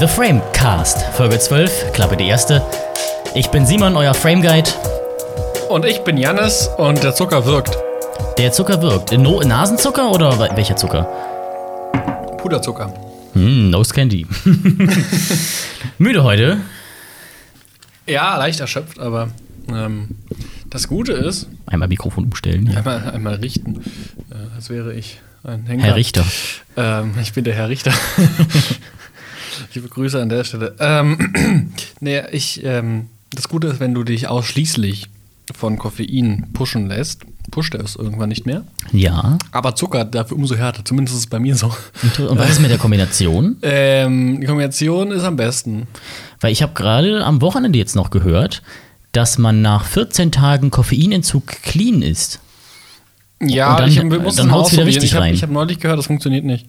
The Framecast, Folge 12, Klappe die erste. Ich bin Simon, euer Frame Guide. Und ich bin Jannis und der Zucker wirkt. Der Zucker wirkt. No Nasenzucker oder wel- welcher Zucker? Puderzucker. Hm, Nose Candy. Müde heute. Ja, leicht erschöpft, aber ähm, das Gute ist, Einmal Mikrofon umstellen. Ja. einmal, einmal richten, äh, als wäre ich ein Henker. Herr Richter. Ähm, ich bin der Herr Richter. Liebe Grüße an der Stelle. Ähm, nee, ich, ähm, das Gute ist, wenn du dich ausschließlich von Koffein pushen lässt, pusht er es irgendwann nicht mehr. Ja. Aber Zucker dafür umso härter. Zumindest ist es bei mir so. Und was ist mit der Kombination? Ähm, die Kombination ist am besten. Weil ich habe gerade am Wochenende jetzt noch gehört, dass man nach 14 Tagen Koffeinentzug clean ist. Ja, Und dann- ich muss dann haut's wieder richtig ich hab, rein. Ich habe neulich gehört, das funktioniert nicht.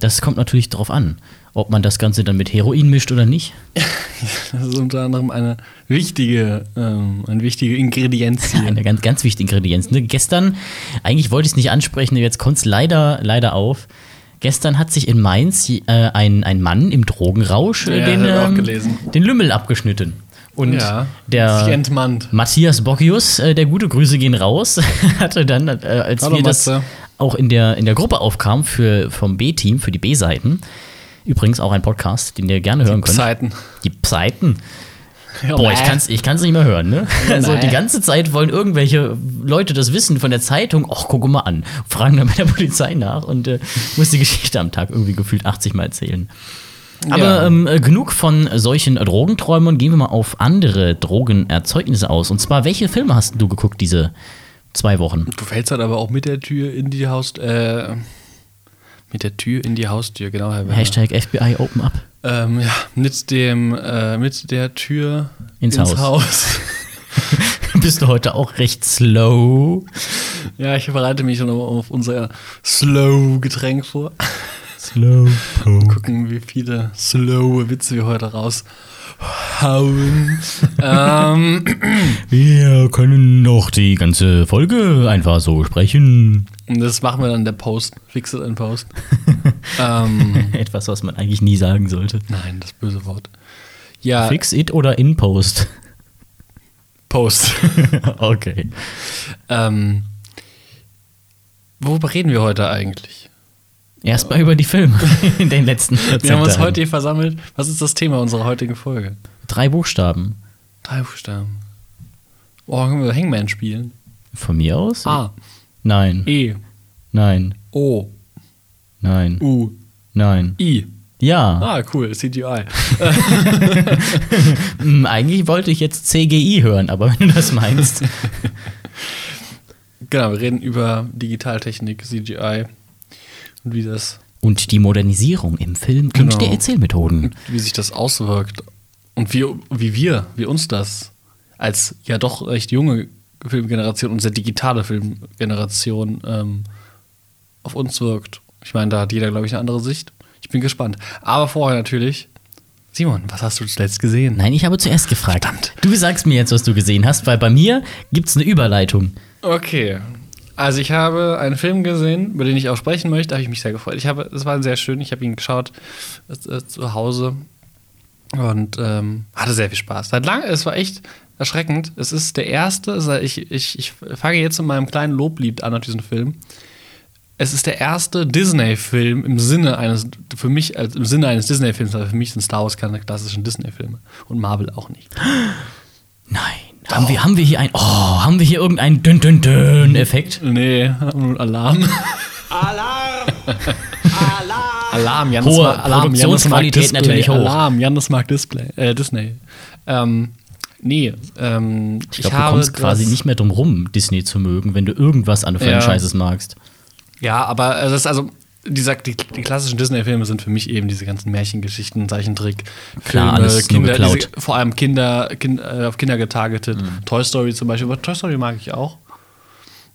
Das kommt natürlich drauf an, ob man das Ganze dann mit Heroin mischt oder nicht. Das ist unter anderem eine wichtige, ähm, eine wichtige Ingredienz hier. Eine ganz, ganz wichtige Ingredienz. Ne? Gestern, eigentlich wollte ich es nicht ansprechen, jetzt kommt es leider, leider auf. Gestern hat sich in Mainz äh, ein, ein Mann im Drogenrausch äh, Ja, den, ähm, den Lümmel abgeschnitten. Und ja, der. Matthias Bocchius, äh, der gute Grüße gehen raus, hatte dann, äh, als Hallo, wir das Matze. auch in der, in der Gruppe aufkamen für, vom B-Team, für die B-Seiten, übrigens auch ein Podcast, den ihr gerne hören könnt. Zeiten. Die Seiten. Ja, Boah, nee. ich kann's, ich kann's nicht mehr hören, ne? Also Nee. die ganze Zeit wollen irgendwelche Leute das wissen von der Zeitung. Ach, guck mal an. Fragen dann bei der Polizei nach und äh, muss die Geschichte am Tag irgendwie gefühlt 80 Mal erzählen. Aber Ja. ähm, äh, genug von solchen Drogenträumern. Gehen wir mal auf andere Drogenerzeugnisse aus. Und zwar, welche Filme hast du geguckt diese zwei Wochen? Du fällst halt aber auch mit der Tür in die Haus... Äh, mit der Tür in die Haustür, genau, Herr Werner. Hashtag FBI Open Up. Ähm, ja, mit dem, äh, mit der Tür Ins Haus. Haus. Bist du heute auch recht slow? ja, ich bereite mich schon auf unser Slow-Getränk vor. Slow. Gucken, wie viele slow Witze wir heute raushauen. ähm, Wir können noch die ganze Folge einfach so sprechen. und das machen wir dann der Post. Fix it in Post. ähm, Etwas, was man eigentlich nie sagen sollte. nein, das böse Wort. Ja, Fix it oder in Post? Post. okay. ähm, worüber reden wir heute eigentlich? Erstmal über die Filme in den letzten 14 Wir haben uns heute hier versammelt. Was ist das Thema unserer heutigen Folge? Drei Buchstaben. Drei Buchstaben. Oh, können wir Hangman spielen? Von mir aus? A, Nein. E, Nein. O, Nein. U, Nein. I. Ja. Ah, cool, CGI. Hm, eigentlich wollte ich jetzt CGI hören, aber wenn du das meinst. Genau, wir reden über Digitaltechnik, CGI und wie das, Und die Modernisierung im Film Genau. und der Erzählmethoden. wie sich das auswirkt und wie, wie wir, wie uns das als ja doch recht junge Filmgeneration und sehr digitale Filmgeneration ähm, auf uns wirkt. Ich meine, da hat jeder, glaube ich, eine andere Sicht. Ich bin gespannt. Aber vorher natürlich, Simon, was hast du zuletzt gesehen? Nein, ich habe zuerst gefragt. Verdammt. Du sagst mir jetzt, was du gesehen hast, weil bei mir gibt es eine Überleitung. Okay. Also ich habe einen Film gesehen, über den ich auch sprechen möchte, da habe ich mich sehr gefreut. Ich habe, es war sehr schön, ich habe ihn geschaut äh, zu Hause und ähm, hatte sehr viel Spaß. Seit langem, es war echt erschreckend. Es ist der erste, also ich, ich, ich fange jetzt in meinem kleinen Loblied an auf diesen Film. Es ist der erste Disney-Film im Sinne eines, für mich, als, im Sinne eines Disney-Films, aber für mich sind Star Wars keine klassischen Disney-Filme. Und Marvel auch nicht. Nein. Haben, wir, haben wir hier ein. Oh, haben wir hier irgendeinen dünn dünn dünn Effekt? Nee, Alarm. Alarm! Alarm! Alarm, Janis Hohe mag, Alarm, Produktionsqualität natürlich hoch. Alarm, Janis mag Display, äh, Disney. Ähm, nee, ähm, Ich glaube, du kommst quasi nicht mehr drum rum, Disney zu mögen, wenn du irgendwas an Ja. Franchises magst. Ja, aber das ist also, dieser, die, die klassischen Disney-Filme sind für mich eben diese ganzen Märchengeschichten, Zeichentrick, Klar, alles nur Kinder, geklaut. diese, vor allem Kinder, kind, äh, auf Kinder getargetet. Mhm. Toy Story zum Beispiel, aber Toy Story mag ich auch.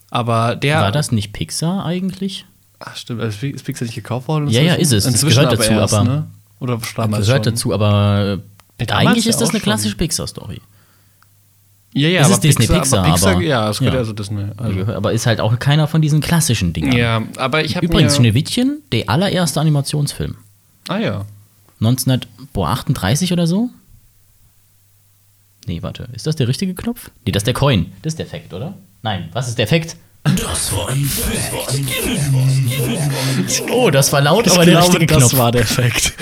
Aber der. War das nicht Pixar eigentlich? Ach, stimmt, ist Pi- ist Pixar nicht gekauft worden? Ja, ja, ist es. Das Inzwischen gehört dazu, aber- Ne? Oder damals Gehört schon? dazu, aber damals eigentlich ja ist das eine schon. klassische Pixar-Story. Ja, ja, Es aber ist Disney Pixar, aber, aber- ja, es gehört ja. also Disney. Also. Aber ist halt auch keiner von diesen klassischen Dingern. Ja, aber ich habe Übrigens, Schneewittchen, der allererste Animationsfilm. Ah ja. 1938 oder so? Nee, warte. Ist das der richtige Knopf? Nee, das ist der Coin. Das ist der Effekt, oder? Nein, was ist der Effekt? Das war ein Oh, das war laut, aber der richtige Knopf. war der Effekt.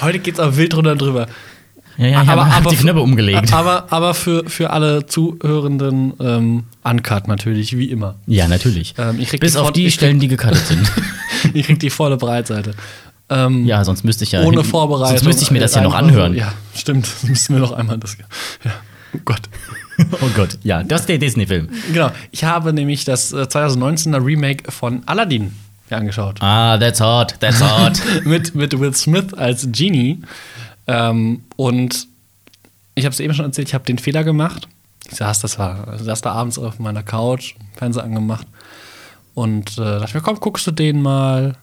Heute geht's aber wild drunter drüber. Ja, ja, ich aber, aber die Knöpfe umgelegt. Aber, aber für, für alle Zuhörenden ähm, uncut natürlich, wie immer. Ja, natürlich. Ähm, ich krieg Bis die auf die ich krieg- Stellen, die gecuttet sind. Ihr kriegt die volle Breitseite. Ähm, Ja, sonst müsste ich ja. ohne Vorbereitung. Sonst müsste ich mir das ja noch Einfach anhören. Ja, stimmt. Das müssten wir noch einmal das. Ja. Oh Gott. Oh Gott, ja, das ist der Disney-Film. Genau. Ich habe nämlich das äh, 2019er Remake von Aladdin angeschaut. Ah, that's hot, that's hot. mit, mit Will Smith als Genie. Ähm, und ich habe es eben schon erzählt, ich habe den Fehler gemacht. Ich saß, das war, saß da abends auf meiner Couch, Fernseher angemacht und äh, dachte mir, komm, guckst du den mal.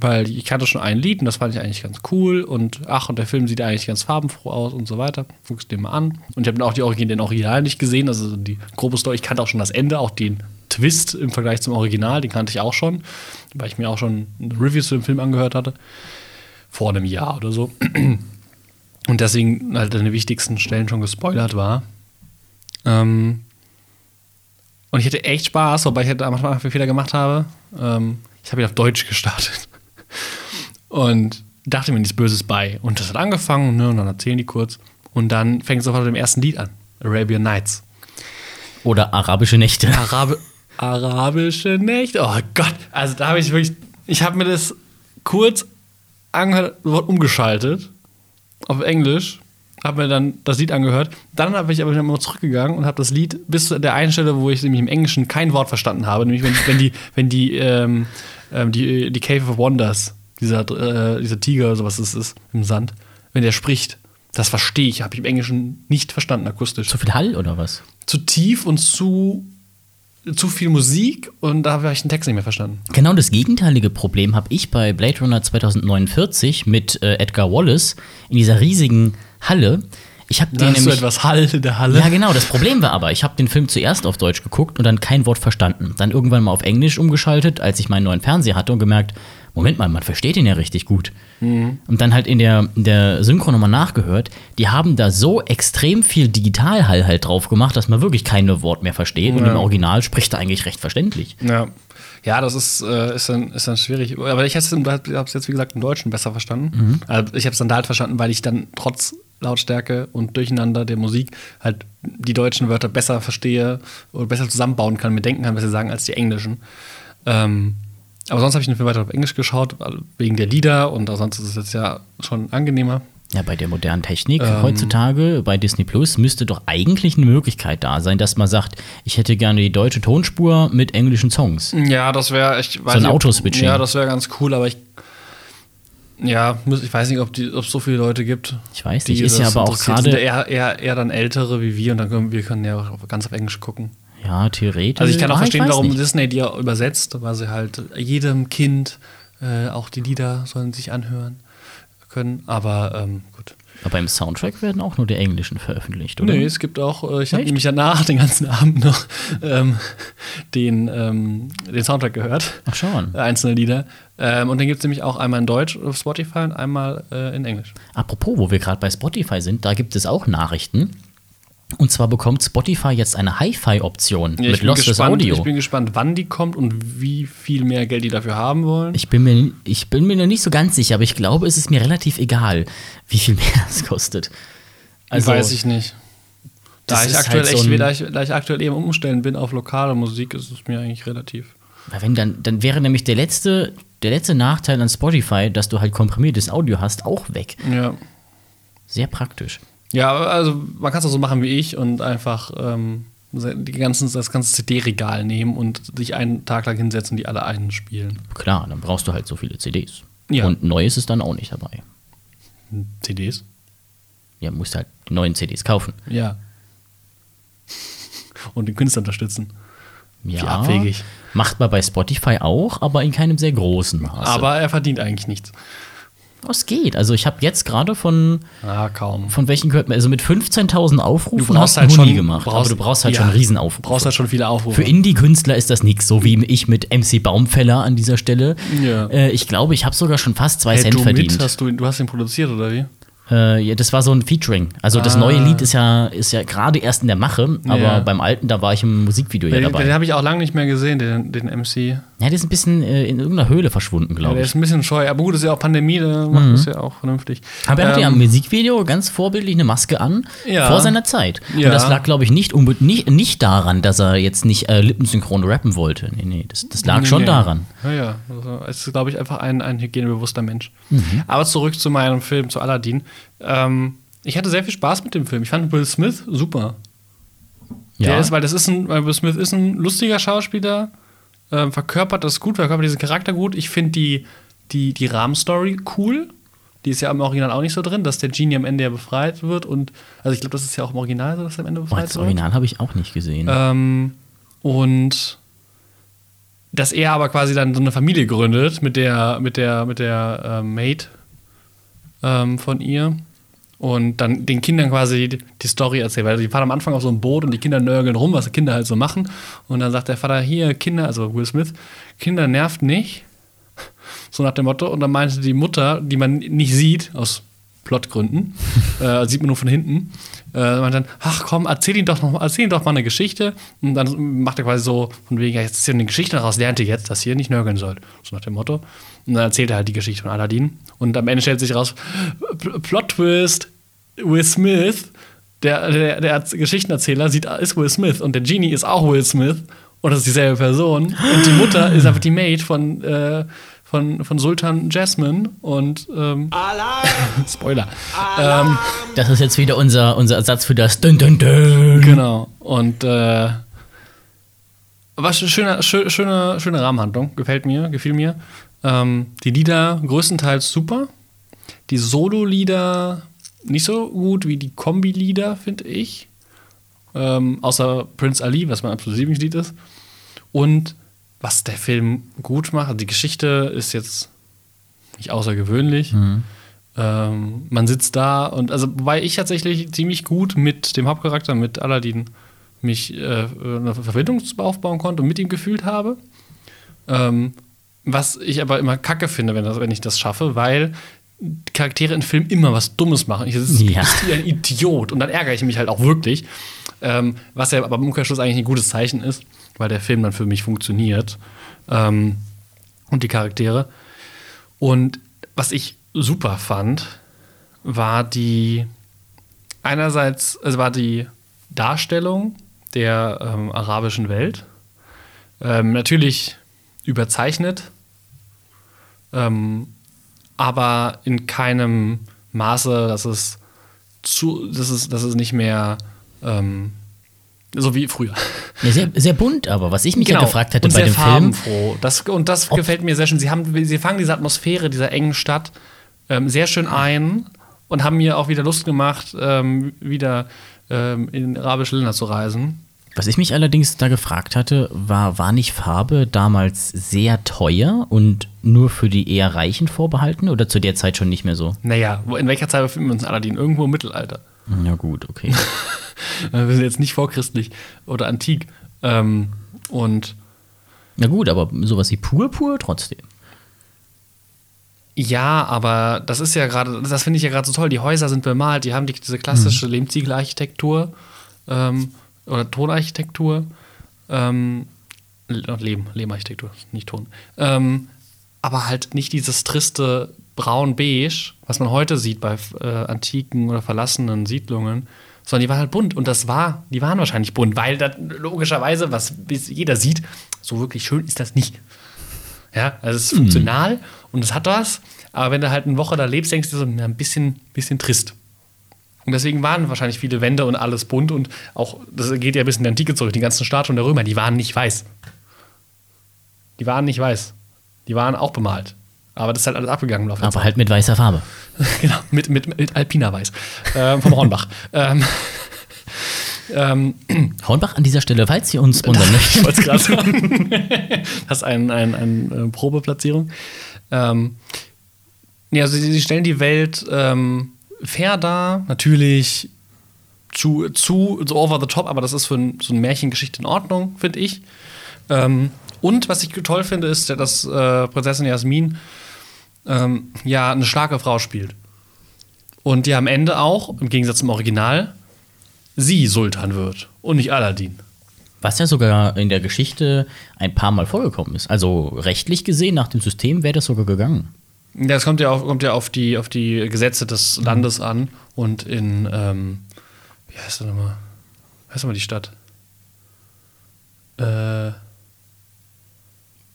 Weil ich kannte schon ein Lied und das fand ich eigentlich ganz cool. Und ach, und der Film sieht eigentlich ganz farbenfroh aus und so weiter. Guckst du den mal an. Und ich habe auch die Origin, den Original nicht gesehen. Also die grobe Story. Ich kannte auch schon das Ende, auch den Twist im Vergleich zum Original, den kannte ich auch schon. Weil ich mir auch schon Reviews zu dem Film angehört hatte. Vor einem Jahr oder so. Und deswegen halt an den wichtigsten Stellen schon gespoilert war. Ähm, und ich hatte echt Spaß, wobei ich halt am Anfang Fehler gemacht habe. Ähm, ich habe ihn auf Deutsch gestartet. Und dachte mir nichts Böses bei. Und das hat angefangen, ne, und dann erzählen die kurz. Und dann fängt es sofort mit dem ersten Lied an. Arabian Nights. Oder arabische Nächte. Arabi arabische Nächte. Oh Gott. Also da habe ich wirklich. Ich habe mir das kurz angehört, umgeschaltet auf Englisch. Habe mir dann das Lied angehört. Dann habe ich aber wieder mal zurückgegangen und habe das Lied bis zu der einen Stelle, wo ich nämlich im Englischen kein Wort verstanden habe, nämlich wenn, wenn die, wenn die, ähm, ähm, die, die Cave of Wonders, dieser, äh, dieser Tiger oder sowas das ist im Sand, wenn der spricht, das verstehe ich, habe ich im Englischen nicht verstanden, akustisch Zu viel Hall oder was? zu tief und zu, zu viel Musik und da habe ich den Text nicht mehr verstanden. Genau das gegenteilige Problem habe ich bei Blade Runner 2049 mit äh, Edgar Wallace in dieser riesigen Halle. Ich habe den nämlich etwas Hall der Halle. Ja, genau. Das Problem war aber, ich habe den Film zuerst auf Deutsch geguckt und dann kein Wort verstanden. Dann irgendwann mal auf Englisch umgeschaltet, als ich meinen neuen Fernseher hatte und gemerkt, Moment mal, man versteht ihn ja richtig gut. Mhm. Und dann halt in der, in der Synchro nochmal nachgehört, die haben da so extrem viel Digitalhall halt drauf gemacht, dass man wirklich kein Wort mehr versteht. Und Ja. im Original spricht er eigentlich recht verständlich. Ja. Ja, das ist, äh, ist, dann, ist dann schwierig. Aber ich habe es jetzt, wie gesagt, im Deutschen besser verstanden. Also ich habe es dann da halt verstanden, weil ich dann trotz Lautstärke und Durcheinander der Musik halt die deutschen Wörter besser verstehe oder besser zusammenbauen kann, mir denken kann, was sie sagen, als die englischen. Ähm, aber sonst habe ich den Film weiter auf Englisch geschaut, wegen der Lieder und sonst ist es jetzt ja schon angenehmer. Ja, bei der modernen Technik Ähm. heutzutage bei Disney Plus müsste doch eigentlich eine Möglichkeit da sein, dass man sagt, ich hätte gerne die deutsche Tonspur mit englischen Songs. Ja, das wäre echt. weiß ein Autoswitching. Ja, das wäre ganz cool, aber ich. Ja, ich weiß nicht, ob es so viele Leute gibt. Ich weiß die nicht, ist ja aber auch gerade- eher, eher, eher dann ältere wie wir und dann können wir können ja auch ganz auf Englisch gucken. Ja, theoretisch. Also ich kann auch Ah, verstehen, warum nicht. Disney die ja übersetzt, weil sie halt jedem Kind äh, auch die Lieder sollen sich anhören können. Aber ähm, gut. Aber im Soundtrack werden auch nur die englischen veröffentlicht, oder? Nee, es gibt auch, äh, ich habe nämlich danach den ganzen Abend noch ähm, den, ähm, den Soundtrack gehört. Ach, schau an. einzelne Lieder. Ähm, und dann gibt es nämlich auch einmal in Deutsch auf Spotify und einmal äh, in Englisch. Apropos, wo wir gerade bei Spotify sind, da gibt es auch Nachrichten. Und zwar bekommt Spotify jetzt eine Hi-Fi-Option Ja, mit Lossless gespannt, Audio. ich bin gespannt, wann die kommt und wie viel mehr Geld die dafür haben wollen. Ich bin, mir, ich bin mir noch nicht so ganz sicher, aber ich glaube, es ist mir relativ egal, wie viel mehr es kostet. Also, Weiß ich nicht. Da das ich, halt so echt, da, ich, da ich aktuell eben umstellen bin auf lokale Musik, ist es mir eigentlich relativ. Weil wenn dann, dann wäre nämlich der letzte, der letzte Nachteil an Spotify, dass du halt komprimiertes Audio hast, auch weg. Ja. Sehr praktisch. Ja, also man kann es auch so machen wie ich und einfach ähm, die ganzen, das ganze CD-Regal nehmen und sich einen Tag lang hinsetzen und die alle einspielen. Klar, dann brauchst du halt so viele CDs. Ja. Und Neues ist dann auch nicht dabei. CDs? Ja, musst halt die neuen CDs kaufen. Ja. Und den Künstler unterstützen. Ja, Wie abwegig. Macht man bei Spotify auch, aber in keinem sehr großen Maße. Aber er verdient eigentlich nichts. Es geht. Also ich habe jetzt gerade von, Ah, kaum. von welchen gehört man, also mit 15.000 Aufrufen Du brauchst hast du halt noch schon- nie gemacht. aber du brauchst halt ja, schon einen Riesenaufruf. Du brauchst halt schon viele Aufrufe. Für Indie-Künstler ist das nichts, so wie ich mit MC Baumfeller an dieser Stelle. Ja. Äh, ich glaube, ich habe sogar schon fast zwei hey, Cent du verdient. mit, hast du, du hast ihn produziert, oder wie? Äh, ja, das war so ein Featuring. Also das Ah. neue Lied ist ja, ist ja gerade erst in der Mache, aber Ja. beim alten, da war ich im Musikvideo ja Den, den dabei. habe ich auch lange nicht mehr gesehen, den, den MC. Ja, der ist ein bisschen äh, in irgendeiner Höhle verschwunden, Ja, glaube der ich. ist ein bisschen scheu. Aber gut, ist ja auch Pandemie, der macht das ja auch vernünftig. Aber er hatte ja Ähm, im Musikvideo ganz vorbildlich eine Maske an, Ja. vor seiner Zeit. Ja. Und das lag, glaube ich, nicht, nicht, nicht daran, dass er jetzt nicht äh, lippensynchron rappen wollte. Nee, nee, das, das lag Nee, schon nee. daran. Ja, ja. Also, es ist, glaube ich, einfach ein, ein hygienebewusster Mensch. Mhm. Aber zurück zu meinem Film, zu Aladdin. Ähm, ich hatte sehr viel Spaß mit dem Film. Ich fand Will Smith super. Der Ja, ist, weil das ist ein, weil Will Smith ist ein lustiger Schauspieler, ähm, verkörpert das gut, verkörpert diesen Charakter gut. Ich finde die, die, die Rahmenstory cool. Die ist ja im Original auch nicht so drin, dass der Genie am Ende ja befreit wird. Und also ich glaube, das ist ja auch im Original so, dass er am Ende befreit das wird. Original habe ich auch nicht gesehen. Ähm, und dass er aber quasi dann so eine Familie gründet mit der, mit der, mit der äh, Maid ähm, von ihr und dann den Kindern quasi die, die Story erzählt. Weil die fahren am Anfang auf so ein Boot und die Kinder nörgeln rum, was Kinder halt so machen. Und dann sagt der Vater, hier, Kinder, also Will Smith, Kinder nervt nicht. So nach dem Motto. Und dann meinte die Mutter, die man nicht sieht, aus Plotgründen, äh, sieht man nur von hinten, äh, meinte dann, ach komm, erzähl ihn doch noch, erzähl ihn doch mal eine Geschichte. Und dann macht er quasi so, von wegen, ja, jetzt ja eine Geschichte daraus, lernt ihr jetzt, dass ihr nicht nörgeln sollt. So nach dem Motto. Und dann erzählt er halt die Geschichte von Aladdin. Und am Ende stellt sich raus, Pl- Plot-Twist, Will Smith, der, der, der Geschichtenerzähler, sieht, ist Will Smith und der Genie ist auch Will Smith und das ist dieselbe Person. Und die Mutter ist einfach die Maid von, äh, von, von Sultan Jasmine und ähm, Alarm! Spoiler. Ähm, das ist jetzt wieder unser, unser Ersatz für das Dun Dun Dun. genau. Und äh, was schöne, schö- schöne, schöne Rahmenhandlung, gefällt mir, gefiel mir. Ähm, die Lieder größtenteils super. Die Solo-Lieder nicht so gut wie die Kombi-Lieder, finde ich. Ähm, außer Prince Ali, was mein absolutes Lieblingslied ist. Und was der Film gut macht, also die Geschichte ist jetzt nicht außergewöhnlich. Ähm, man sitzt da und also wobei ich tatsächlich ziemlich gut mit dem Hauptcharakter, mit Aladdin, mich äh, eine Verbindung aufbauen konnte und mit ihm gefühlt habe. Ähm, was ich aber immer kacke finde, wenn, das, wenn ich das schaffe, weil Charaktere in Filmen immer was Dummes machen. Ich, ist, Ja. du ein Idiot. Und dann ärgere ich mich halt auch wirklich. Ähm, was ja aber im Umkehrschluss eigentlich ein gutes Zeichen ist, weil der Film dann für mich funktioniert. Ähm, und die Charaktere. Und was ich super fand, war die einerseits, also war die Darstellung der ähm, arabischen Welt. Ähm, natürlich überzeichnet, ähm, aber in keinem Maße, dass es zu, dass es, dass es nicht mehr ähm, so wie früher. Ja, sehr, sehr bunt, aber was ich mich ja gefragt hätte Genau. und bei sehr dem Film, farbenfroh. Das, und das gefällt mir sehr schön. Sie, haben, sie fangen diese Atmosphäre dieser engen Stadt ähm, sehr schön ein und haben mir auch wieder Lust gemacht, ähm, wieder ähm, in arabische Länder zu reisen. was ich mich allerdings da gefragt hatte, war, war nicht Farbe damals sehr teuer und nur für die eher Reichen vorbehalten oder zu der Zeit schon nicht mehr so? Naja, in welcher Zeit befinden wir uns in Aladdin? Irgendwo im Mittelalter. Ja, gut, okay. Wir sind jetzt nicht vorchristlich oder antik. Ähm, und Na gut, aber sowas wie pur, trotzdem. Ja, aber das ist ja gerade, das finde ich ja gerade so toll. Die Häuser sind bemalt, die haben die, diese klassische Lehmziegelarchitektur ähm, oder Tonarchitektur. Ähm, Le- Lehm, Lehmarchitektur, nicht Ton. Ähm, aber halt nicht dieses triste braun-beige, was man heute sieht bei äh, antiken oder verlassenen Siedlungen, sondern die waren halt bunt. Und das war, die waren wahrscheinlich bunt, weil das logischerweise, was jeder sieht, so wirklich schön ist das nicht. Ja, also es ist funktional und es hat was, aber wenn du halt eine Woche da lebst, denkst du so, na, ein bisschen, bisschen trist. Und deswegen waren wahrscheinlich viele Wände und alles bunt und auch, das geht ja bis in die Antike zurück, die ganzen Statuen der Römer, die waren nicht weiß. Die waren nicht weiß. Die waren auch bemalt. Aber das ist halt alles abgegangen Aber halt mit weißer Farbe. genau, mit, mit, mit Alpina Weiß ähm, vom Hornbach. ähm, ähm, Hornbach an dieser Stelle, falls Sie uns sponsern ich möchten. wollte es gerade sagen. Das ist eine ein, ein, äh, Probeplatzierung. Ähm, Nee, also sie, sie stellen die Welt ähm, fair dar, natürlich zu, zu so over the top, aber das ist für ein, so eine Märchengeschichte in Ordnung, finde ich. Ähm, und was ich toll finde, ist, dass äh, Prinzessin Jasmin ähm, ja eine starke Frau spielt. Und die am Ende auch, im Gegensatz zum Original, sie Sultan wird und nicht Aladdin. Was ja sogar in der Geschichte ein paar Mal vorgekommen ist. Also rechtlich gesehen, nach dem System wäre das sogar gegangen. Ja, das kommt ja auf, kommt ja auf, die, auf die Gesetze des Landes an. Und in, ähm, wie heißt das nochmal? Wie heißt nochmal die Stadt? Äh,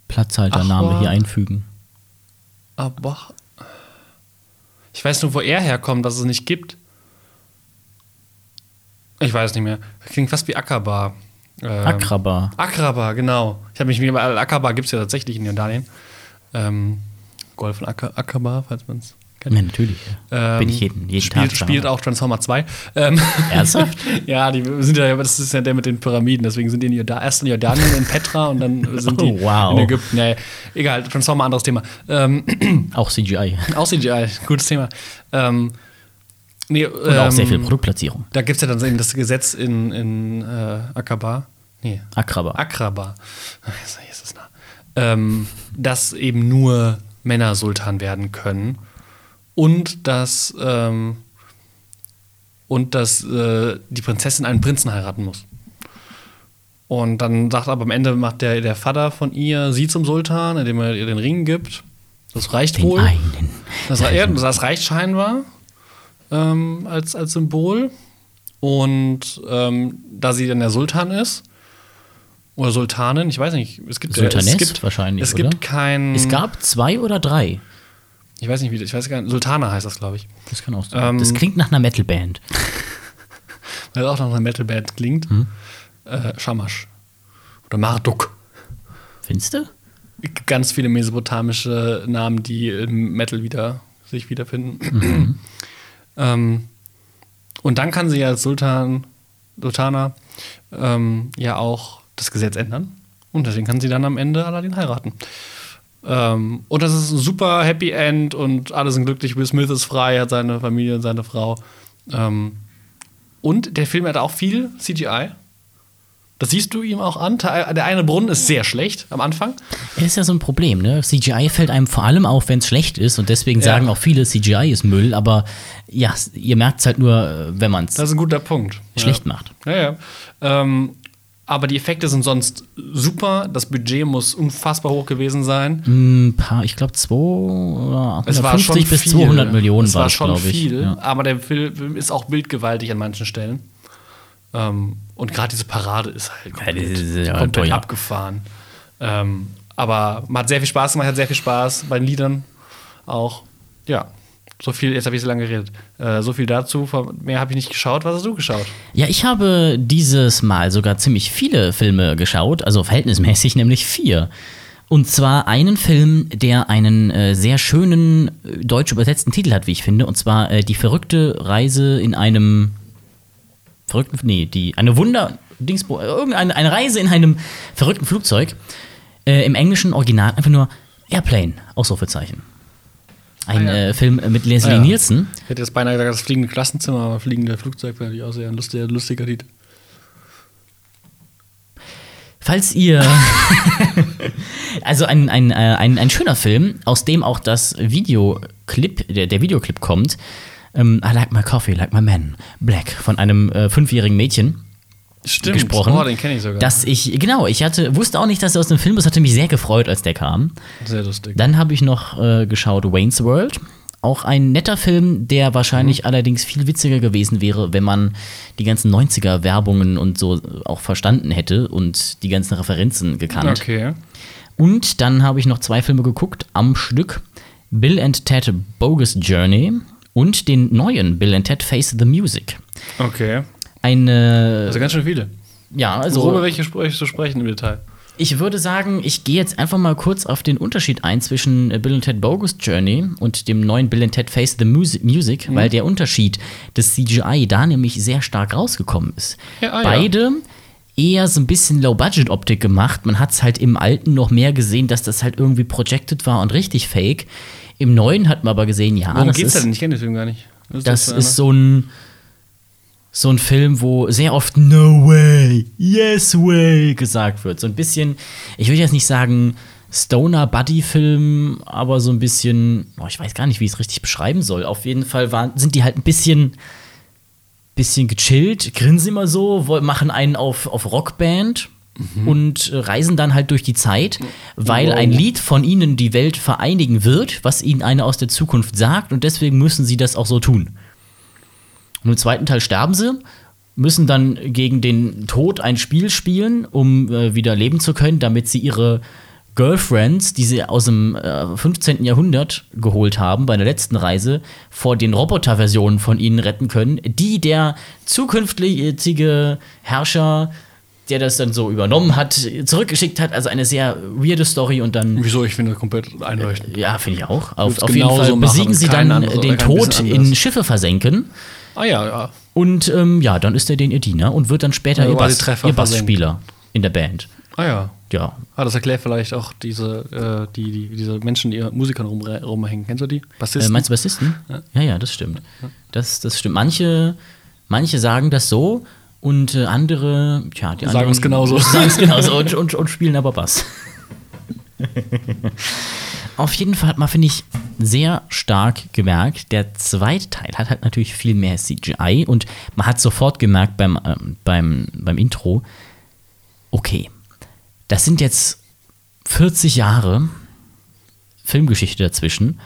Platzhaltername hier einfügen. Aber. Ich weiß nur, wo er herkommt, dass es nicht gibt. Ich weiß nicht mehr. Klingt fast wie Akaba. Ähm, Akraba. Akraba, genau. Ich habe mich wie Akaba gibt es ja tatsächlich in Jordanien. Ähm, Golf von Ak Akaba, falls man es kennt. Ja, natürlich. Ähm, Bin ich jeden, jeden spielt, Tag. spielt auch Transformer 2. Ähm, Ernsthaft? ja, die sind ja, das ist ja der mit den Pyramiden, deswegen sind die in Jordan, erst in Jordanien, in Petra und dann sind die Oh, wow. in Ägypten. Nee, egal, Transformer, anderes Thema. Ähm, Auch CGI. auch CGI, gutes Thema. Ähm, nee, Und auch sehr viel ähm, Produktplatzierung. Da gibt es ja dann eben das Gesetz in, in äh, Akaba. Nee, Akraba. Akraba. Ist es nah. Ähm, dass eben nur Männer Sultan werden können. Und dass, ähm, und dass äh, die Prinzessin einen Prinzen heiraten muss. Und dann sagt aber am Ende macht der, der Vater von ihr sie zum Sultan, indem er ihr den Ring gibt. Das reicht Den wohl. einen. Das, ja, das reicht scheinbar ähm, als, als Symbol. Und ähm, da sie dann der Sultan ist, oder Sultanin, ich weiß nicht, es gibt Sultaness es gibt, wahrscheinlich, Es oder? gibt kein. Es gab zwei oder drei. Ich weiß nicht, wie ich weiß gar nicht, Sultana heißt das, glaube ich. Das kann auch sein. Ähm, das klingt nach einer Metalband. Weil es auch nach einer Metalband klingt. Hm. Äh, Shamash. Oder Marduk. Findest du? Ganz viele mesopotamische Namen, die im Metal wieder sich wiederfinden. Mhm. ähm, und dann kann sie als Sultan, Sultana ähm, ja auch das Gesetz ändern. Und deswegen kann sie dann am Ende Aladdin heiraten. Ähm, und das ist ein super Happy End und alle sind glücklich. Will Smith ist frei, hat seine Familie und seine Frau. Ähm, und der Film hat auch viel CGI. Das siehst du ihm auch an. Der eine Brunnen ist sehr schlecht am Anfang. Das ist ja so ein Problem, ne? CGI fällt einem vor allem auf, wenn es schlecht ist und deswegen Ja. sagen auch viele, CGI ist Müll, aber ja, ihr merkt es halt nur, äh, wenn man es Das ist ein guter Punkt. schlecht ja. macht. Ja, ja. Ähm, aber die Effekte sind sonst super. Das Budget muss unfassbar hoch gewesen sein. Ein paar, ich glaube, 2 oder Es war schon 150 bis viel. 200 Millionen es war war es, schon glaube ich. viel. Ja. Aber der Film ist auch bildgewaltig an manchen Stellen. Ähm, und gerade diese Parade ist halt Ja, das ist ja komplett abgefahren. Ähm, aber man hat sehr viel Spaß gemacht, hat sehr viel Spaß bei den Liedern auch. Ja, so viel, jetzt habe ich so lange geredet. Äh, so viel dazu. Mehr habe ich nicht geschaut. Was hast du geschaut? Ja, ich habe dieses Mal sogar ziemlich viele Filme geschaut, also verhältnismäßig, nämlich vier. Und zwar einen Film, der einen äh, sehr schönen äh, deutsch übersetzten Titel hat, wie ich finde, und zwar äh, Die verrückte Reise in einem verrückten, nee, die, eine Wunder, Dingsbo, äh, irgendeine eine Reise in einem verrückten Flugzeug. Äh, Im englischen Original einfach nur Airplane, Ausrufezeichen. Ein Ah, ja. äh, Film mit Leslie Ah, ja. Nielsen. Ich hätte jetzt beinahe gesagt, das fliegende Klassenzimmer, aber fliegende Flugzeug wäre natürlich auch sehr ein lustiger, lustiger Titel. Falls ihr. also ein, ein, äh, ein, ein schöner Film, aus dem auch das Videoclip, der, der Videoclip kommt. Ähm, I like my coffee, like my man. Black von einem äh, fünfjährigen Mädchen Stimmt. gesprochen. Oh, den kenne ich sogar. Dass ich, genau, ich hatte, wusste auch nicht, dass er aus dem Film ist, hatte mich sehr gefreut, als der kam. sehr lustig. Dann habe ich noch äh, geschaut Wayne's World. Auch ein netter Film, der wahrscheinlich allerdings viel witziger gewesen wäre, wenn man die ganzen 90er-Werbungen und so auch verstanden hätte und die ganzen Referenzen gekannt. okay. Und dann habe ich noch zwei Filme geguckt am Stück: Bill and Ted Bogus Journey und den neuen Bill and Ted Face the Music. Okay. Eine, Also ganz schön viele. ja, Also, Worüber welche spreche zu sprechen im Detail? Ich würde sagen, ich gehe jetzt einfach mal kurz auf den Unterschied ein zwischen äh, Bill and Ted Bogus Journey und dem neuen Bill and Ted Face the Musi- Music, weil der Unterschied des CGI da nämlich sehr stark rausgekommen ist. Ja, ah, ja. Beide eher so ein bisschen Low-Budget-Optik gemacht. Man hat es halt im alten noch mehr gesehen, dass das halt irgendwie projected war und richtig fake. Im Neuen hat man aber gesehen, ja, Worum das geht's ist, denn? Ich kenne den Film gar nicht. Das für ist so ein so ein Film, wo sehr oft No way, yes way gesagt wird. So ein bisschen, ich will jetzt nicht sagen Stoner Buddy Film, aber so ein bisschen, oh, ich weiß gar nicht, wie ich es richtig beschreiben soll. Auf jeden Fall waren, sind die halt ein bisschen bisschen gechillt, grinsen immer so, machen einen auf, auf Rockband und äh, reisen dann halt durch die Zeit, weil ein Lied von ihnen die Welt vereinigen wird, was ihnen einer aus der Zukunft sagt und deswegen müssen sie das auch so tun. Und im zweiten Teil sterben sie, müssen dann gegen den Tod ein Spiel spielen, um äh, wieder leben zu können, damit sie ihre Girlfriends, die sie aus dem äh, 15. Jahrhundert geholt haben bei der letzten Reise, vor den Roboterversionen von ihnen retten können, die der zukünftige Herrscher, der das dann so übernommen hat, zurückgeschickt hat. Also eine sehr weirde Story und dann Wieso? Ich finde das komplett einleuchtend. ja, finde ich auch. Auf, auf jeden Fall machen, besiegen sie dann den Tod in. Schiffe versenken. Ah ja, ja. Und ähm, ja, dann ist er den ihr Diener und wird dann später Ja, ihr, Bass, ihr. Bassspieler in der Band. Ah ja. Ja. Ah, das erklärt vielleicht auch diese, äh, die, die, diese Menschen, die Musikern rum, rumhängen. Kennst du die? Äh, Bassisten? meinst du Bassisten? Ja, ja, das stimmt. Das, das stimmt. Manche, manche sagen das so und äh, andere, tja, die Sagen es genauso. Sagen es genauso und, und, und spielen aber Bass. Auf jeden Fall hat man, finde ich, sehr stark gemerkt, der zweite Teil hat halt natürlich viel mehr CGI und man hat sofort gemerkt beim, ähm, beim, beim Intro, okay, das sind jetzt 40 Jahre Filmgeschichte dazwischen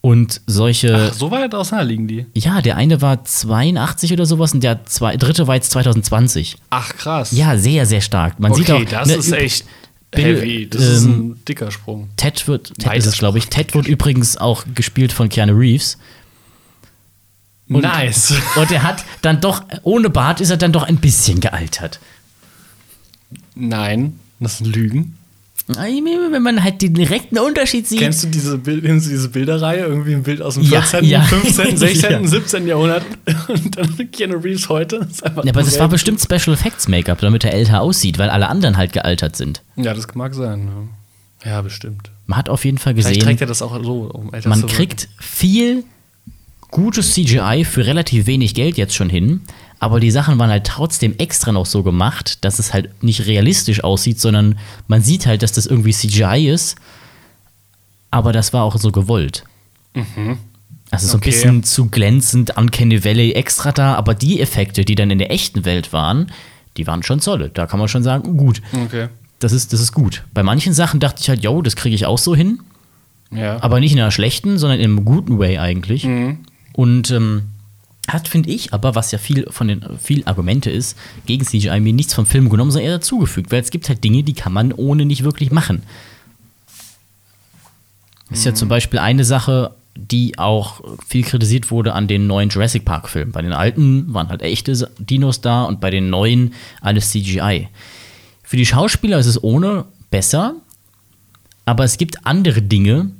und solche. Ach, so weit auseinander liegen die. Ja, der eine war 82 oder sowas und der zwei, dritte war jetzt 2020. Ach, krass. Ja, sehr, sehr stark. Man okay, sieht auch. das ne, ist echt heavy. Das ist ähm, ein dicker Sprung. Ted wird, Ted Weiter ist es, glaube ich. Ted wird übrigens auch gespielt von Keanu Reeves. und- nice. Und er hat dann doch, ohne Bart ist er dann doch ein bisschen gealtert. Nein, das sind Lügen. Wenn man halt den direkten Unterschied sieht. Kennst du diese, Bild, kennst du diese Bilderreihe? Irgendwie ein Bild aus dem Ja, 14., ja. 15., 16., Ja. 17. Jahrhundert und dann Keanu Reeves heute. Ja, aber das war bestimmt Special Effects Make-up, damit er älter aussieht, weil alle anderen halt gealtert sind. Ja, das mag sein. Ja, ja bestimmt. Man hat auf jeden Fall Vielleicht gesehen, trägt er das auch so, um älter man zu kriegt viel gutes CGI für relativ wenig Geld jetzt schon hin, aber die Sachen waren halt trotzdem extra noch so gemacht, dass es halt nicht realistisch aussieht, sondern man sieht halt, dass das irgendwie CGI ist, aber das war auch so gewollt. Also so ein Okay. bisschen zu glänzend, Uncanny Valley extra da, aber die Effekte, die dann in der echten Welt waren, die waren schon solid. Da kann man schon sagen, gut, Okay. das ist, das ist gut. Bei manchen Sachen dachte ich halt, yo, das kriege ich auch so hin. Ja. Aber nicht in einer schlechten, sondern in einem guten Way eigentlich. Und ähm, hat, finde ich, aber was ja viel von den viel Argumente ist, gegen CGI mir nichts vom Film genommen, sondern eher dazugefügt, weil es gibt halt Dinge, die kann man ohne nicht wirklich machen. Ist ja zum Beispiel eine Sache, die auch viel kritisiert wurde an den neuen Jurassic Park-Filmen. Bei den alten waren halt echte Dinos da und bei den neuen alles CGI. Für die Schauspieler ist es ohne besser, aber es gibt andere Dinge,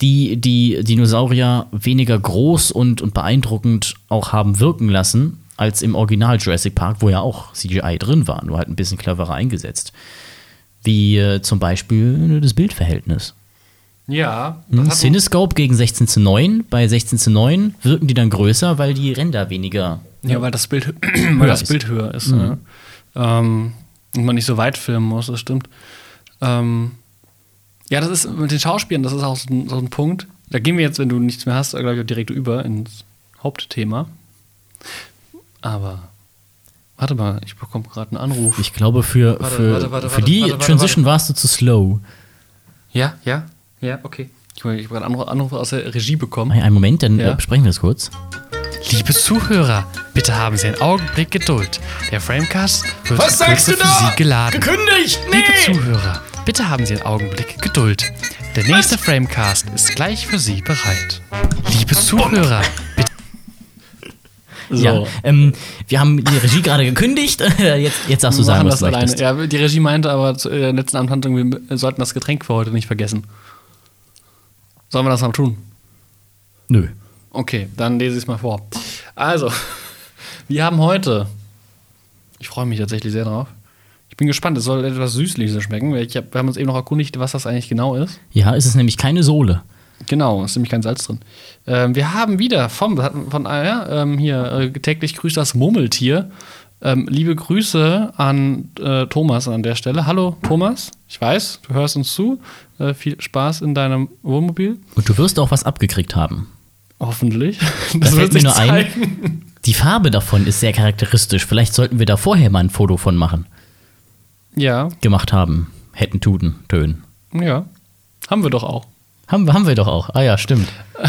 die die Dinosaurier weniger groß und, und beeindruckend auch haben wirken lassen, als im Original Jurassic Park, wo ja auch CGI drin war, nur halt ein bisschen cleverer eingesetzt. Wie äh, zum Beispiel das Bildverhältnis. ja. Hm, Cinescope gegen 16 zu 9. Bei 16 zu 9 wirken die dann größer, weil die Ränder weniger. ja, weil das Bild, weil das. Bild höher ist. ne? Ähm, und man nicht so weit filmen muss, das stimmt. Ähm, ja, das ist mit den Schauspielern, das ist auch so ein, so ein Punkt. Da gehen wir jetzt, wenn du nichts mehr hast, glaube ich, direkt über ins Hauptthema. Aber warte mal, ich bekomme gerade einen Anruf. Ich glaube, für, Warte, für, warte, warte, für die warte, warte, Transition warst du zu slow. ja, ja, ja, okay. Ich, ich habe gerade einen Anruf, Anruf aus der Regie bekommen. Einen Moment, dann Ja. äh, besprechen wir das kurz. Liebe Zuhörer, bitte haben Sie einen Augenblick Geduld. Der Framecast wird Was sagst Kürze du da? für Sie geladen. Gekündigt! Liebe Zuhörer, bitte haben Sie einen Augenblick Geduld. Der nächste Framecast ist gleich für Sie bereit. Liebe Zuhörer, bitte So. Ja, ähm, wir haben die Regie gerade gekündigt. jetzt, jetzt darfst du sagen, was das du alleine. Ja, die Regie meinte aber zu der letzten Amtshandlung, wir sollten das Getränk für heute nicht vergessen. Sollen wir das mal tun? Nö. Okay, dann lese ich es mal vor. Also, wir haben heute, ich freue mich tatsächlich sehr drauf. Ich bin gespannt, es soll etwas Süßliches schmecken. Ich hab, wir haben uns eben noch erkundigt, was das eigentlich genau ist. Ja, es ist nämlich keine Sohle. Genau, ist nämlich kein Salz drin. Ähm, wir haben wieder vom, von ah ja, ähm, hier äh, täglich grüßt das Murmeltier. Ähm, liebe Grüße an äh, Thomas an der Stelle. Hallo Thomas, ich weiß, du hörst uns zu. Äh, viel Spaß in deinem Wohnmobil. Und du wirst auch was abgekriegt haben. Hoffentlich. Da fällt mir sich nur ein, zeigen. die Farbe davon ist sehr charakteristisch. Vielleicht sollten wir da vorher mal ein Foto von machen. Ja, Gemacht haben. Hätten, tuten, tönen. ja. Haben wir doch auch. Haben, haben wir doch auch. Ah ja, stimmt.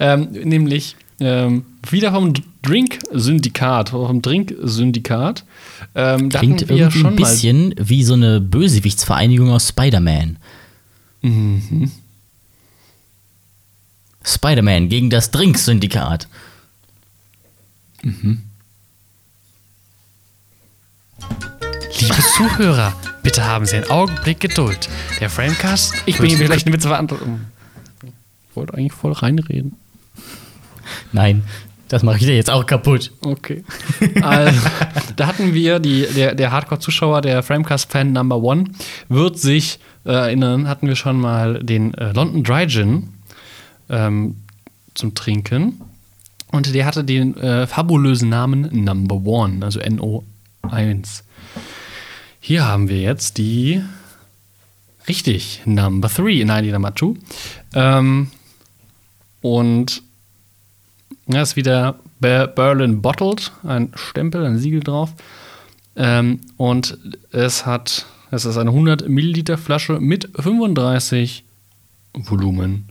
Ähm, nämlich ähm, wieder vom Drink-Syndikat, vom Drink-Syndikat. Ähm, da Klingt irgendwie ein bisschen wie so eine Bösewichtsvereinigung aus Spider-Man. Mhm. Spider-Man gegen das Drink-Syndikat. Liebe Zuhörer, bitte haben Sie einen Augenblick Geduld. Der Framecast. Ich bin hier vielleicht eine Witze verantwortlich. Ich wollte eigentlich voll reinreden. Nein, das mache ich dir jetzt auch kaputt. Okay. Also, da hatten wir, die, der, der Hardcore-Zuschauer, der Framecast-Fan Number One, wird sich äh, erinnern, hatten wir schon mal den äh, London Dry Gin ähm, zum Trinken. Und der hatte den äh, fabulösen Namen Number One, also NO1. Hier haben wir jetzt die richtig Number Three, nein, die Number Two. Ähm, und ja, ist wieder Be- Berlin Bottled, ein Stempel, ein Siegel drauf. Ähm, und es hat, es ist eine 100 Milliliter Flasche mit 35 Volumen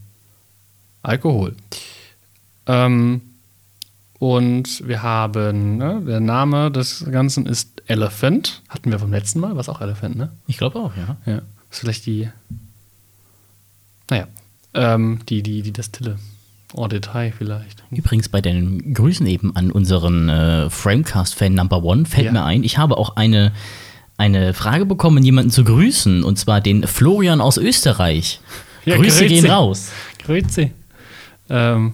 Alkohol. Ähm, und wir haben, ne, der Name des Ganzen ist Elephant. Hatten wir vom letzten Mal, was auch Elephant, ne? Ich glaube auch, ja. Ja. Ist vielleicht die, naja, ähm, die, die, die Destille. En Detail vielleicht. Übrigens bei den Grüßen eben an unseren äh, Framecast-Fan Number One fällt Ja. mir ein, ich habe auch eine, eine Frage bekommen, jemanden zu grüßen, und zwar den Florian aus Österreich. Ja, Grüße grüezi. gehen raus. Grüezi. Ähm,